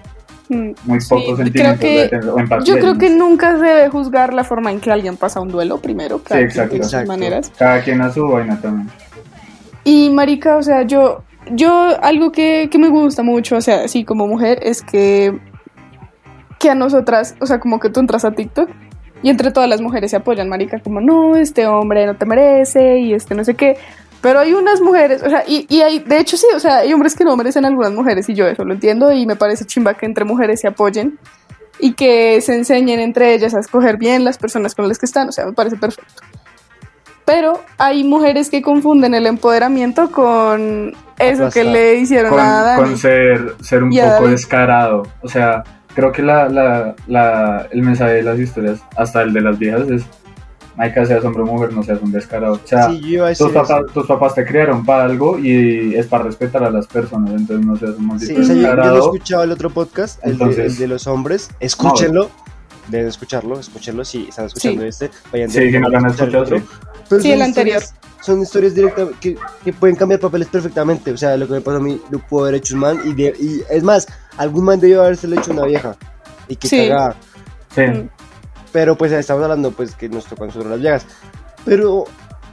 Muy
Sí,
pocos
creo
sentimientos
que-. Yo creo que nunca se debe juzgar la forma en que alguien pasa un duelo, primero, cada quien
exacto.
tiene sus
Exacto.
maneras.
Cada quien a su vaina también.
Y marica, o sea, yo, yo algo que, que me gusta mucho, o sea, así como mujer, es que, que a nosotras, o sea, como que tú entras a TikTok y entre todas las mujeres se apoyan, marica, como, no, este hombre no te merece y este no sé qué. Pero hay unas mujeres, o sea, y, y hay, de hecho sí, o sea, hay hombres que no merecen algunas mujeres y yo eso lo entiendo y me parece chimba que entre mujeres se apoyen y que se enseñen entre ellas a escoger bien las personas con las que están, o sea, me parece perfecto. Pero hay mujeres que confunden el empoderamiento con eso que le hicieron
Con,
a Dani.
con ser, ser un poco descarado. O sea, creo que la, la, la, el mensaje de las historias, hasta el de las viejas, es, Maika, seas hombre o mujer, no seas un descarado. O sea,
Sí, yo iba a decir
tus, papás, tus papás te criaron para algo y es para respetar a las personas, entonces no seas un maldito
Sí, o sea, yo, yo lo
descarado.
escuchaba el otro podcast, el, de,
Entonces-
el de los hombres. Escúchenlo. Deben escucharlo, escúchenlo. Si están escuchando
Sí.
este, vayan
Sí, que no lo han
el
escuchado,
otro.
sí.
El anterior.
historias- Son historias directas que, que pueden cambiar papeles perfectamente. O sea, lo que me pasó a mí lo pudo haber hecho un man. Y, de- y es más, algún man debió haberse hecho una vieja. Y que
Sí.
cagada.
Sí.
Pero pues estamos hablando pues que nos tocan sobre las viejas. Pero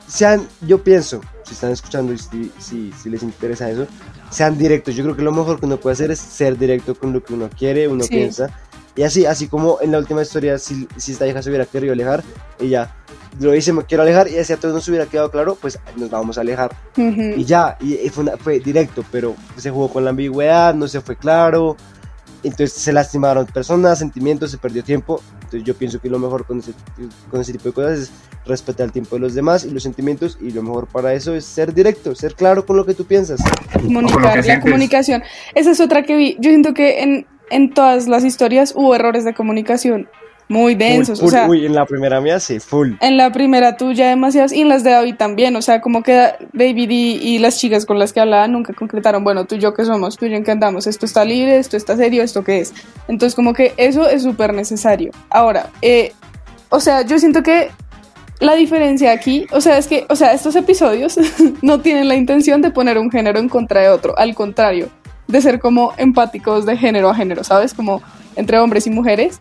sean, yo pienso, si están escuchando y si, si, si les interesa eso, sean directos. Yo creo que lo mejor que uno puede hacer es ser directo con lo que uno quiere, uno
Sí.
piensa. Y así, así como en la última historia, si, si esta vieja se hubiera querido alejar, ella lo dice, me quiero alejar, y así a todos nos hubiera quedado claro, pues nos vamos a alejar. Y ya, y, y fue, una- fue directo, pero se jugó con la ambigüedad, no se fue claro. Entonces se lastimaron personas, sentimientos, se perdió tiempo. Entonces yo pienso que lo mejor con ese, con ese tipo de cosas es respetar el tiempo de los demás y los sentimientos. Y lo mejor para eso es ser directo, ser claro con lo que tú piensas.
Comunicar, la
sientes.
comunicación. Esa es otra que vi. Yo siento que en, en todas las historias hubo errores de comunicación muy densos.
Full,
o sea,
uy, en la primera mía sí, full.
en la primera tuya demasiados y en las de David también. O sea, como que David y, y las chicas con las que hablaba nunca concretaron, bueno, tú y yo qué somos, tú y yo en qué andamos, esto está libre, esto está serio, esto qué es. Entonces, como que eso es súper necesario. Ahora, eh, o sea, yo siento que la diferencia aquí, o sea, es que, o sea, estos episodios no tienen la intención de poner un género en contra de otro, al contrario, de ser como empáticos de género a género, ¿sabes? Como entre hombres y mujeres,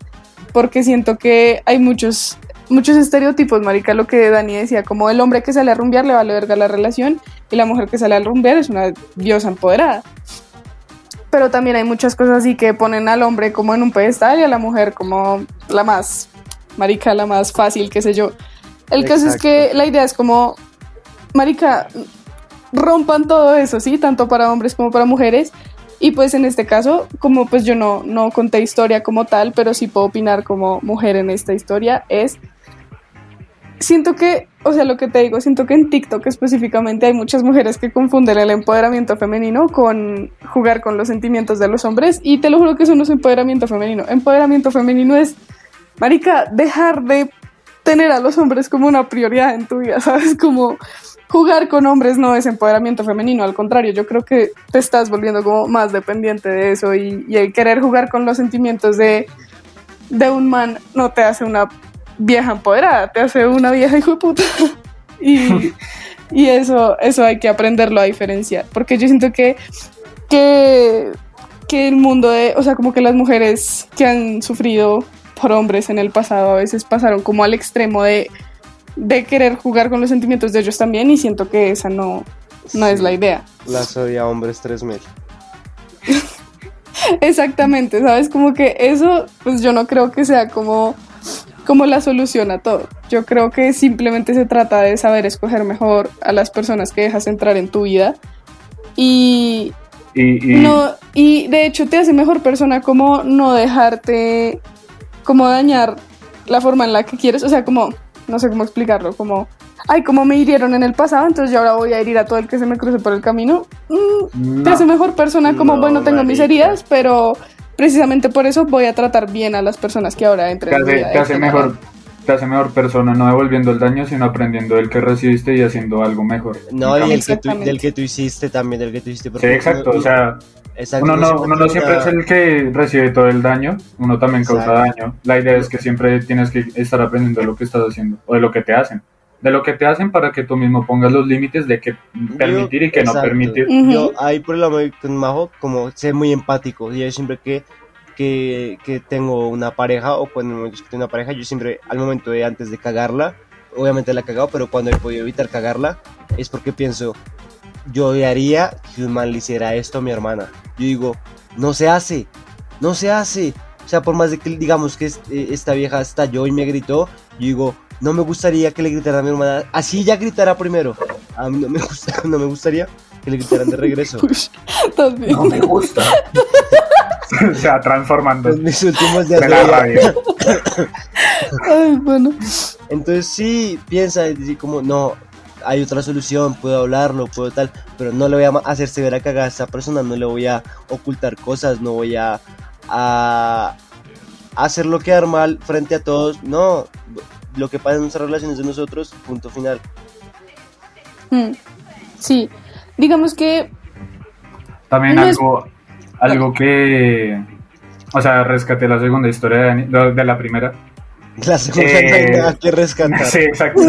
porque siento que hay muchos muchos estereotipos, marica, lo que Dani decía, como el hombre que sale a rumbear le vale verga la relación y la mujer que sale a rumbear es una diosa empoderada. Pero también hay muchas cosas así que ponen al hombre como en un pedestal y a la mujer como la más marica, la más fácil, qué sé yo. El caso es que
Exacto.
la idea es como, marica, rompan todo eso, ¿sí? Tanto para hombres como para mujeres. Y pues en este caso, como pues yo no, no conté historia como tal, pero sí puedo opinar como mujer en esta historia, es... Siento que, o sea, lo que te digo, siento que en TikTok específicamente hay muchas mujeres que confunden el empoderamiento femenino con jugar con los sentimientos de los hombres y te lo juro que eso no es empoderamiento femenino. Empoderamiento femenino es, marica, dejar de tener a los hombres como una prioridad en tu vida, ¿sabes? Como jugar con hombres no es empoderamiento femenino, al contrario, yo creo que te estás volviendo como más dependiente de eso y, el querer jugar con los sentimientos de, de un man no te hace una vieja empoderada, te hace una vieja hijo de puta. y, y eso, eso hay que aprenderlo a diferenciar, porque yo siento que, que, que el mundo de, o sea, como que las mujeres que han sufrido por hombres en el pasado a veces pasaron como al extremo de, de querer jugar con los sentimientos de ellos también y siento que esa no, no es la idea.
Las odia hombres 3000.
Exactamente, ¿sabes? Como que eso, pues yo no creo que sea como, como la solución a todo. Yo creo que simplemente se trata de saber escoger mejor a las personas que dejas entrar en tu vida y,
Y, y-
no, y de hecho te hace mejor persona como no dejarte, como dañar la forma en la que quieres, o sea, como, no sé cómo explicarlo, como, ay, como me hirieron en el pasado, entonces yo ahora voy a herir a todo el que se me cruce por el camino. Mm, te hace mejor persona como,
No,
bueno, tengo mis heridas, pero precisamente por eso voy a tratar bien a las personas que ahora entren
hace, te hace mejor te hace mejor persona no devolviendo el daño sino aprendiendo del que recibiste y haciendo algo mejor
No, y el que tú, del que tú hiciste también, del que tú hiciste.
sí exacto
uno-
o sea
exacto,
uno no,
siempre
uno no siempre es el que recibe todo el daño uno también causa
Exacto.
daño la idea es que siempre tienes que estar aprendiendo de lo que estás haciendo o de lo que te hacen de lo que te hacen para que tú mismo pongas los límites de qué permitir y qué no permitir.
Yo ahí por el lado con Majo, como sé muy empático. Y yo siempre que, que, que tengo una pareja o cuando en momentos que tengo una pareja, yo siempre al momento de antes de cagarla, obviamente la he cagado, pero cuando he podido evitar cagarla, es porque pienso, yo odiaría que un man le hiciera esto a mi hermana. Yo digo, no se hace, no se hace. O sea, por más de que digamos que eh, esta vieja estalló y me gritó, yo digo, no me gustaría que le gritara a mi hermana. Así ya gritara primero. A mí no me, gusta, no me gustaría que le gritaran de regreso.
No me gusta o sea transformando
En mis últimos días
de
de
la
vida.
rabia
Ay, bueno.
Entonces sí, piensa, y dice como, no, hay otra solución, puedo hablarlo, puedo tal, pero no le voy a hacer severa cagada a esa persona, no le voy a ocultar cosas, no voy a, a hacerlo quedar mal frente a todos, no, lo que pasa en nuestras relaciones de nosotros, punto final.
Mm, Sí, digamos que
También
No es-
algo, algo que, o sea, rescaté la segunda historia de, Dani- de la primera.
La segunda
Eh,
no hay nada que rescatar.
Sí, exacto.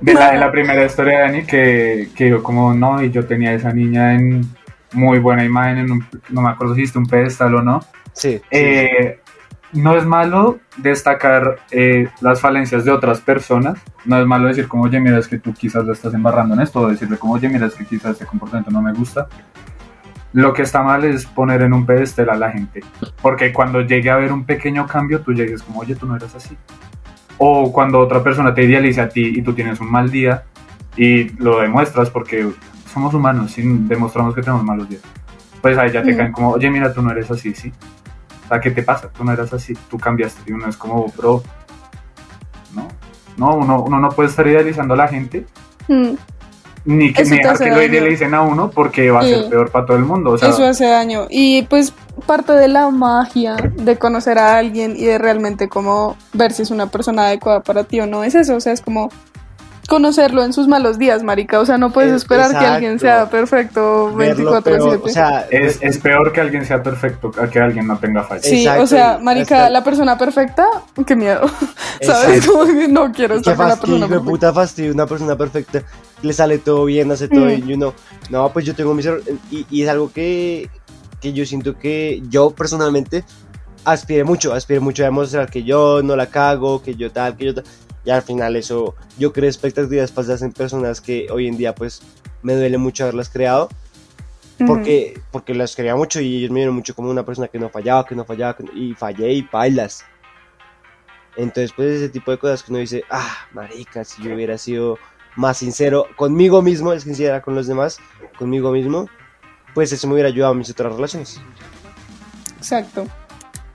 De la, de la primera historia de Dani, que, que yo como no, y yo tenía esa niña en muy buena imagen, en un- no me acuerdo si hiciste un pedestal o no.
Sí, sí.
No es malo destacar eh, las falencias de otras personas, no es malo decir como, oye, mira, es que tú quizás lo estás embarrando en esto, o decirle como, oye, mira, es que quizás este comportamiento no me gusta. Lo que está mal es poner en un pedestal a la gente, porque cuando llegue a haber un pequeño cambio, tú llegues como, oye, tú no eras así. O cuando otra persona te idealiza a ti y tú tienes un mal día y lo demuestras porque somos humanos y demostramos que tenemos malos días. Pues ahí ya te
Mm.
caen como, oye, mira, tú no eres así, ¿sí? O sea, ¿qué te pasa? Tú no eras así, tú cambiaste. Y uno es como, bro, no, no, uno, uno no puede estar idealizando a la gente
mm,
ni que
Eso hace
que lo idealicen a uno porque va a ser peor para todo el mundo. O sea,
Eso hace daño. Y pues parte de la magia de conocer a alguien y de realmente como ver si es una persona adecuada para ti o no es eso. O sea, es como conocerlo en sus malos días, marica. O sea, no puedes esperar que alguien sea perfecto
Verlo peor,
24/7.
o sea,
es, es peor que alguien sea perfecto a que alguien no tenga fallas.
Sí,
Exacto,
o sea, marica,
hasta-
la persona perfecta, qué miedo. ¿Sabes?
Exacto.
Como que no quiero estar con la persona perfecta.
puta fastidio, una persona perfecta, le sale todo bien, hace todo
Mm.
bien, y uno, no, pues yo tengo mis errores, y, y es algo que, que yo siento que yo personalmente aspiré mucho, aspiré mucho a demostrar que yo no la cago, que yo tal, que yo tal, y al final eso, yo creo expectativas falsas en personas que hoy en día pues me duele mucho haberlas creado, porque, porque las quería mucho y ellos me vieron mucho como una persona que no fallaba, que no fallaba, que no- y fallé y bailas. Entonces, pues ese tipo de cosas que uno dice, ah, marica, si yo hubiera sido más sincero conmigo mismo, es sincera con los demás, conmigo mismo, pues eso me hubiera ayudado a mis otras relaciones.
Exacto.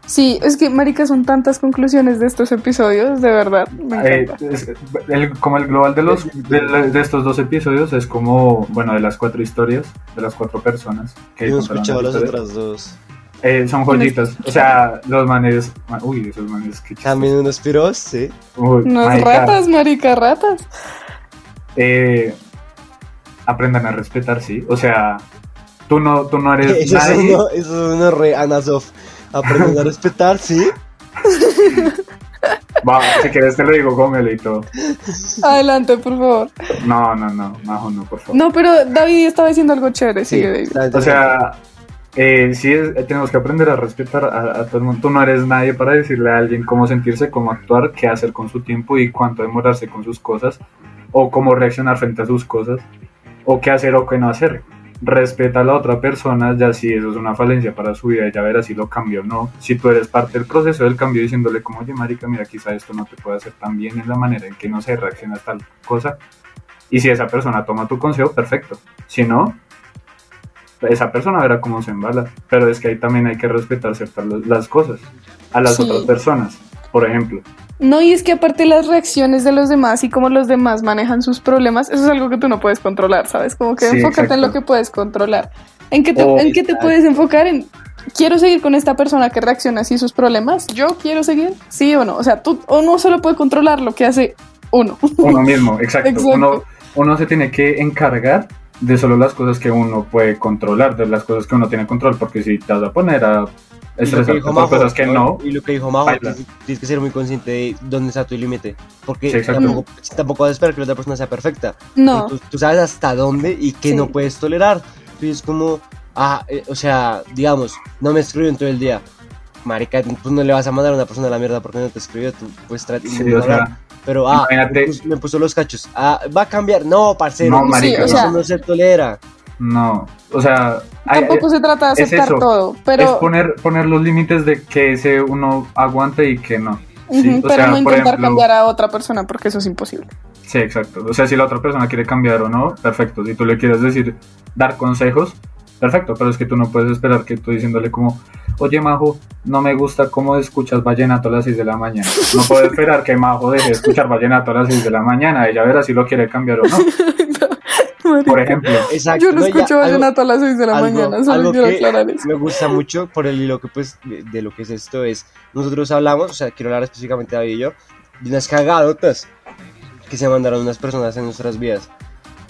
Sí, es que, marica, son tantas conclusiones de estos episodios, de verdad, me
Eh,
encanta.
es- el- como el global de los de, de estos dos episodios es como bueno de las cuatro historias de las cuatro personas que
Yo escuchado
las
otras dos.
eh, son joyitas o sea los manes uy esos manes que
También unos piros, sí.
Uy, marica,
ratas, marica, ratas.
eh, aprendan a respetar sí o sea tú no tú no eres
Eso es
nadie
uno, eso es uno re Anasov. Aprenden a respetar, sí.
Va, si quieres te lo digo gómelo y todo
Adelante, por favor.
no no no Majo no por favor
No, pero David estaba diciendo algo chévere,
Sí,
sigue, David.
O sea, eh, sí es- eh, tenemos que aprender a respetar a, a todo el mundo. Tú no eres nadie para decirle a alguien cómo sentirse, cómo actuar, qué hacer con su tiempo y cuánto demorarse con sus cosas, o cómo reaccionar frente a sus cosas, o qué hacer o qué no hacer. Respeta a la otra persona, ya si eso es una falencia para su vida, ya verás si lo cambia o no. Si tú eres parte del proceso del cambio diciéndole como, oye, marica, mira, quizá esto no te puede hacer tan bien en la manera en que no se reacciona a tal cosa. Y si esa persona toma tu consejo, perfecto. Si no, esa persona verá cómo se embala. Pero es que ahí también hay que respetar ciertas las cosas a las
Sí.
otras personas. Por ejemplo,
No, y es que aparte las reacciones de los demás y cómo los demás manejan sus problemas, eso es algo que tú no puedes controlar, ¿sabes? Como que
Sí,
enfócate en lo que puedes controlar. ¿En qué te,
O-
en qué te puedes enfocar? En, ¿Quiero seguir con esta persona que reacciona así sus problemas? ¿Yo quiero seguir? ¿Sí o no? O sea, tú uno solo puede controlar lo que hace uno.
uno mismo, exacto.
Exacto.
Uno, uno se tiene que encargar de solo las cosas que uno puede controlar, de las cosas que uno tiene control, porque si te vas a poner a
Y lo que dijo Majo,
cosas que no,
Y lo que dijo Majo, tienes, tienes que ser muy consciente de dónde está tu límite. Porque
Sí,
tampoco, tampoco vas a esperar que la otra persona sea perfecta.
No.
Tú, tú sabes hasta dónde y qué
Sí.
no puedes tolerar. Y es como, ah, eh, o sea, digamos, no me escriben todo el día. Marica, tú no le vas a mandar a una persona a la mierda porque no te escribió. Tú puedes tratar
sí, o sea,
Pero, ah, me puso, me puso los cachos. Ah, va a cambiar. No, parcero.
No, marica,
Sí, o
eso
sea-
no se tolera.
No, o sea, hay-
Tampoco se trata de
es
aceptar
eso.
todo,
es
pero,
poner, poner los límites de que ese uno aguante y que no. Sí, o
pero
sea,
no intentar
ejemplo-
cambiar a otra persona porque eso es imposible.
Sí, exacto. O sea, si la otra persona quiere cambiar o no, perfecto. Si tú le quieres decir, dar consejos, perfecto. Pero es que tú no puedes esperar que tú diciéndole como, oye, Majo, no me gusta cómo escuchas vallenato a las 6 de la mañana. No puedo esperar que Majo deje de escuchar vallenato a las 6 de la mañana. Ella verá si lo quiere cambiar o no. Por ejemplo.
Exacto.
Yo no escucho vallenato a las 6 de la
algo-
mañana, solo
algo
quiero
que
aclarar eso.
Me gusta mucho por el hilo que pues de, de lo que es esto es nosotros hablamos, o sea, quiero hablar específicamente David y yo, de unas cagadotas que se mandaron unas personas en nuestras vidas.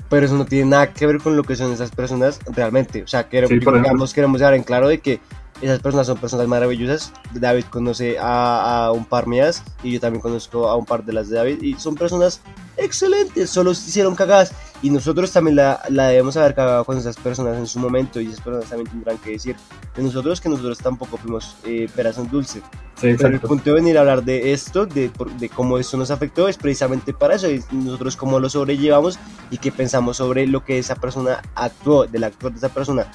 Pero eso no tiene nada que ver con lo que son esas personas realmente. O sea, queremos,
Sí,
digamos, queremos dejar en claro de que esas personas son personas maravillosas. David conoce a, a un par mías y yo también conozco a un par de las de David y son personas excelentes, solo hicieron cagadas y nosotros también la, la debemos haber cagado con esas personas en su momento y esas personas también tendrán que decir de nosotros que nosotros tampoco fuimos eh, peras en dulce.
Sí,
Pero el punto de venir a hablar de esto, de, de cómo esto nos afectó, es precisamente para eso, y nosotros cómo lo sobrellevamos y qué pensamos sobre lo que esa persona actuó, del actor de esa persona,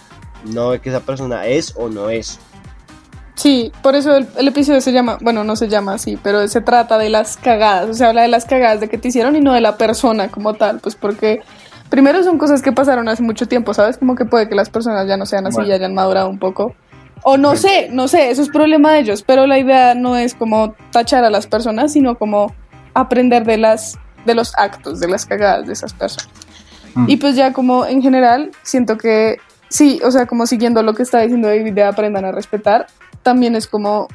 no de que esa persona es o no es.
Sí, por eso el, el episodio se llama, bueno, no se llama así, pero se trata de las cagadas, o sea, habla de las cagadas de que te hicieron y no de la persona como tal, pues porque primero son cosas que pasaron hace mucho tiempo, ¿sabes? Como que puede que las personas ya no sean así,
Bueno.
ya hayan madurado un poco. O no sé, no sé, eso es problema de ellos, pero la idea no es como tachar a las personas, sino como aprender de las de los actos, de las cagadas de esas personas.
Mm.
Y pues ya como en general, siento que sí, o sea, como siguiendo lo que está diciendo David de aprendan a respetar, también es como,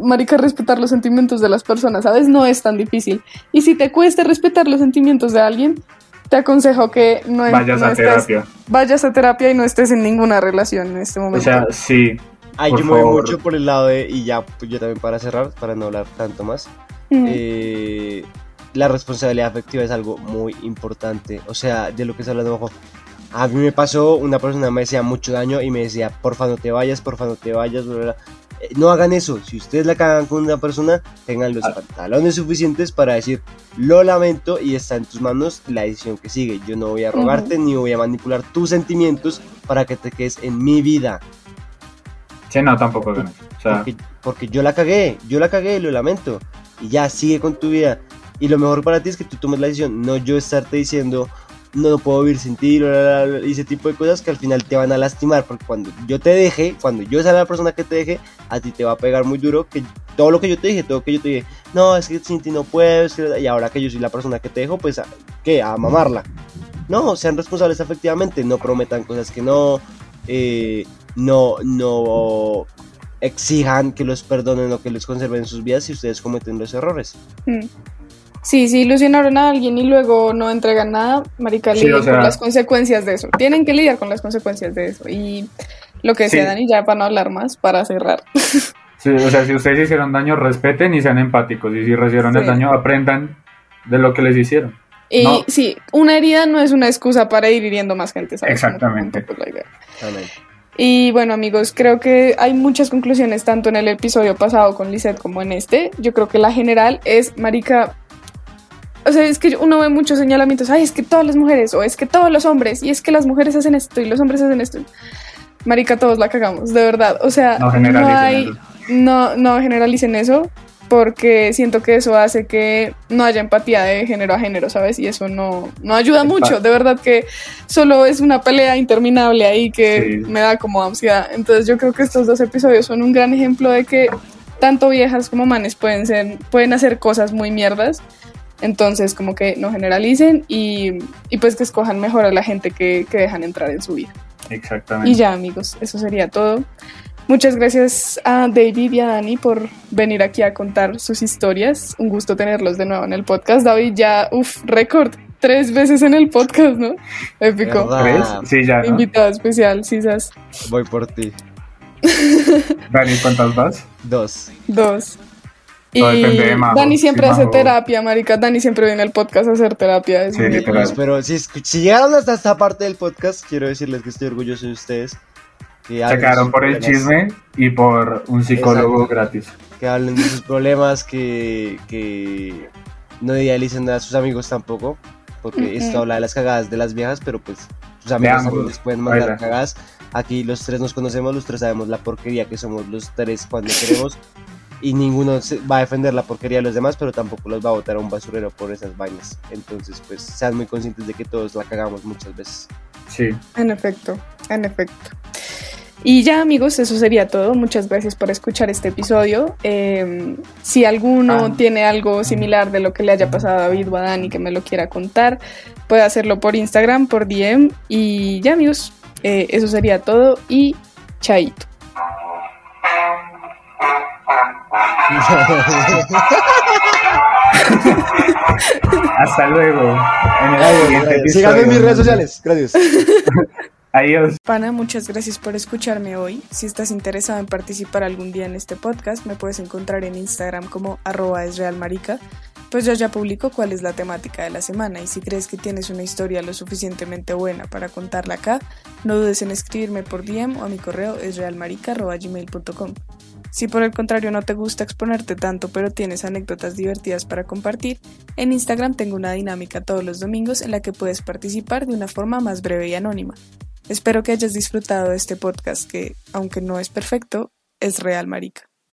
marica, respetar los sentimientos de las personas, ¿sabes? No es tan difícil. Y si te cuesta respetar los sentimientos de alguien, te aconsejo que no,
Vayas
no
a
estés-
terapia.
vayas a terapia y no estés en ninguna relación en este
O
momento.
sea, sí.
Ay,
Por
yo me voy mucho por el lado de, y ya, pues yo también para cerrar, para no hablar tanto más,
Mm.
eh, la responsabilidad afectiva es algo muy importante. O sea, de lo que está hablando Juan. A mí me pasó, una persona me decía mucho daño y me decía, porfa no te vayas, porfa no te vayas, bla, bla, bla". Eh, No hagan eso. Si ustedes la cagan con una persona, tengan los
Ah.
pantalones suficientes para decir, lo lamento y está en tus manos la decisión que sigue. Yo no voy a rogarte ni voy a manipular tus sentimientos para que te quedes en mi vida.
Sí, no, tampoco eso. O sea,
Porque, porque yo la cagué, yo la cagué, lo lamento. Y ya, sigue con tu vida. Y lo mejor para ti es que tú tomes la decisión, no yo estarte diciendo, no, no puedo vivir sin ti, y ese tipo de cosas que al final te van a lastimar. Porque cuando yo te deje, cuando yo sea la persona que te deje, a ti te va a pegar muy duro que todo lo que yo te dije, todo lo que yo te dije, no, es que sin ti no puedo, y ahora que yo soy la persona que te dejo, pues, ¿a- ¿qué? A mamarla. No, sean responsables efectivamente, no prometan cosas que no, eh, no, no exijan que los perdonen o que les conserven sus vidas si ustedes cometen los errores.
Mm. Sí, si ilusionaron a alguien y luego no entregan nada, marica,
Sí, o sea-
con las consecuencias de eso. Tienen que lidiar con las consecuencias de eso. Y lo que decía
Sí.
Dani, ya para no hablar más, para cerrar.
sí, o sea, si ustedes hicieron daño, respeten y sean empáticos. Y si recibieron el
Sí.
daño, aprendan de lo que les hicieron.
Y
No.
sí, una herida no es una excusa para ir hiriendo más gente, ¿sabes?
Exactamente.
tampoco es la idea.
Amén.
Y bueno, amigos, creo que hay muchas conclusiones tanto en el episodio pasado con Lisette como en este. Yo creo que la general es, marica, o sea, es que uno ve muchos señalamientos, ay, es que todas las mujeres, o es que todos los hombres, y es que las mujeres hacen esto y los hombres hacen esto. Marica, todos la cagamos, de verdad. O sea,
No
hay,
eso.
no, no generalicen eso, porque siento que eso hace que no haya empatía de género a género, ¿sabes? Y eso no, no ayuda mucho, de verdad que solo es una pelea interminable ahí que
Sí.
me da como ansiedad. Entonces yo creo que estos dos episodios son un gran ejemplo de que tanto viejas como manes pueden ser, pueden hacer cosas muy mierdas. Entonces como que no generalicen y, y pues que escojan mejor a la gente que, que dejan entrar en su vida.
Exactamente.
Y ya amigos, eso sería todo. Muchas gracias a David y a Dani por venir aquí a contar sus historias. Un gusto tenerlos de nuevo en el podcast. David ya, uff, récord, tres veces en el podcast, ¿no? Épico.
¿Tres? Sí, ya, ¿no?
Invitado especial, Cisas.
Voy por ti.
Dani, ¿cuántas vas?
Dos.
Dos. Y
Todo depende de Majo.
Dani siempre
Si
hace
Majo-
terapia, marica. Dani siempre viene al podcast a hacer terapia. Es
Sí,
muy
literal.
Pero si, si llegaron hasta esta parte del podcast, quiero decirles que estoy orgulloso de ustedes. Que
Se quedaron por el chisme y por un psicólogo
Exacto.
gratis.
Que hablen de sus problemas, que, que no idealicen a sus amigos tampoco. Porque
Ujú.
esto habla de las cagadas de las viejas, pero pues sus amigos
ambos,
también les pueden mandar
baila.
cagadas. Aquí los tres nos conocemos, los tres sabemos la porquería que somos los tres cuando queremos. Y ninguno se- va a defender la porquería de los demás, pero tampoco los va a botar a un basurero por esas vainas. Entonces, pues sean muy conscientes de que todos la cagamos muchas veces.
Sí.
En efecto, en efecto. Y ya amigos, eso sería todo. Muchas gracias por escuchar este episodio. Eh, si alguno
Ah.
tiene algo similar de lo que le haya pasado a David o a Dani que me lo quiera contar, puede hacerlo por Instagram, por DM. Y ya amigos, eh, eso sería todo y chaito.
Hasta luego. En el siguiente
Síganme en mis redes sociales. Gracias.
Adiós.
Pana, muchas gracias por escucharme hoy. Si estás interesado en participar algún día en este podcast, me puedes encontrar en Instagram como arroba esrealmarica, pues yo ya publico cuál es la temática de la semana y si crees que tienes una historia lo suficientemente buena para contarla acá, no dudes en escribirme por DM o a mi correo esrealmarica.gmail.com. Si por el contrario no te gusta exponerte tanto pero tienes anécdotas divertidas para compartir, en Instagram tengo una dinámica todos los domingos en la que puedes participar de una forma más breve y anónima. Espero que hayas disfrutado de este podcast que, aunque no es perfecto, es real, marica.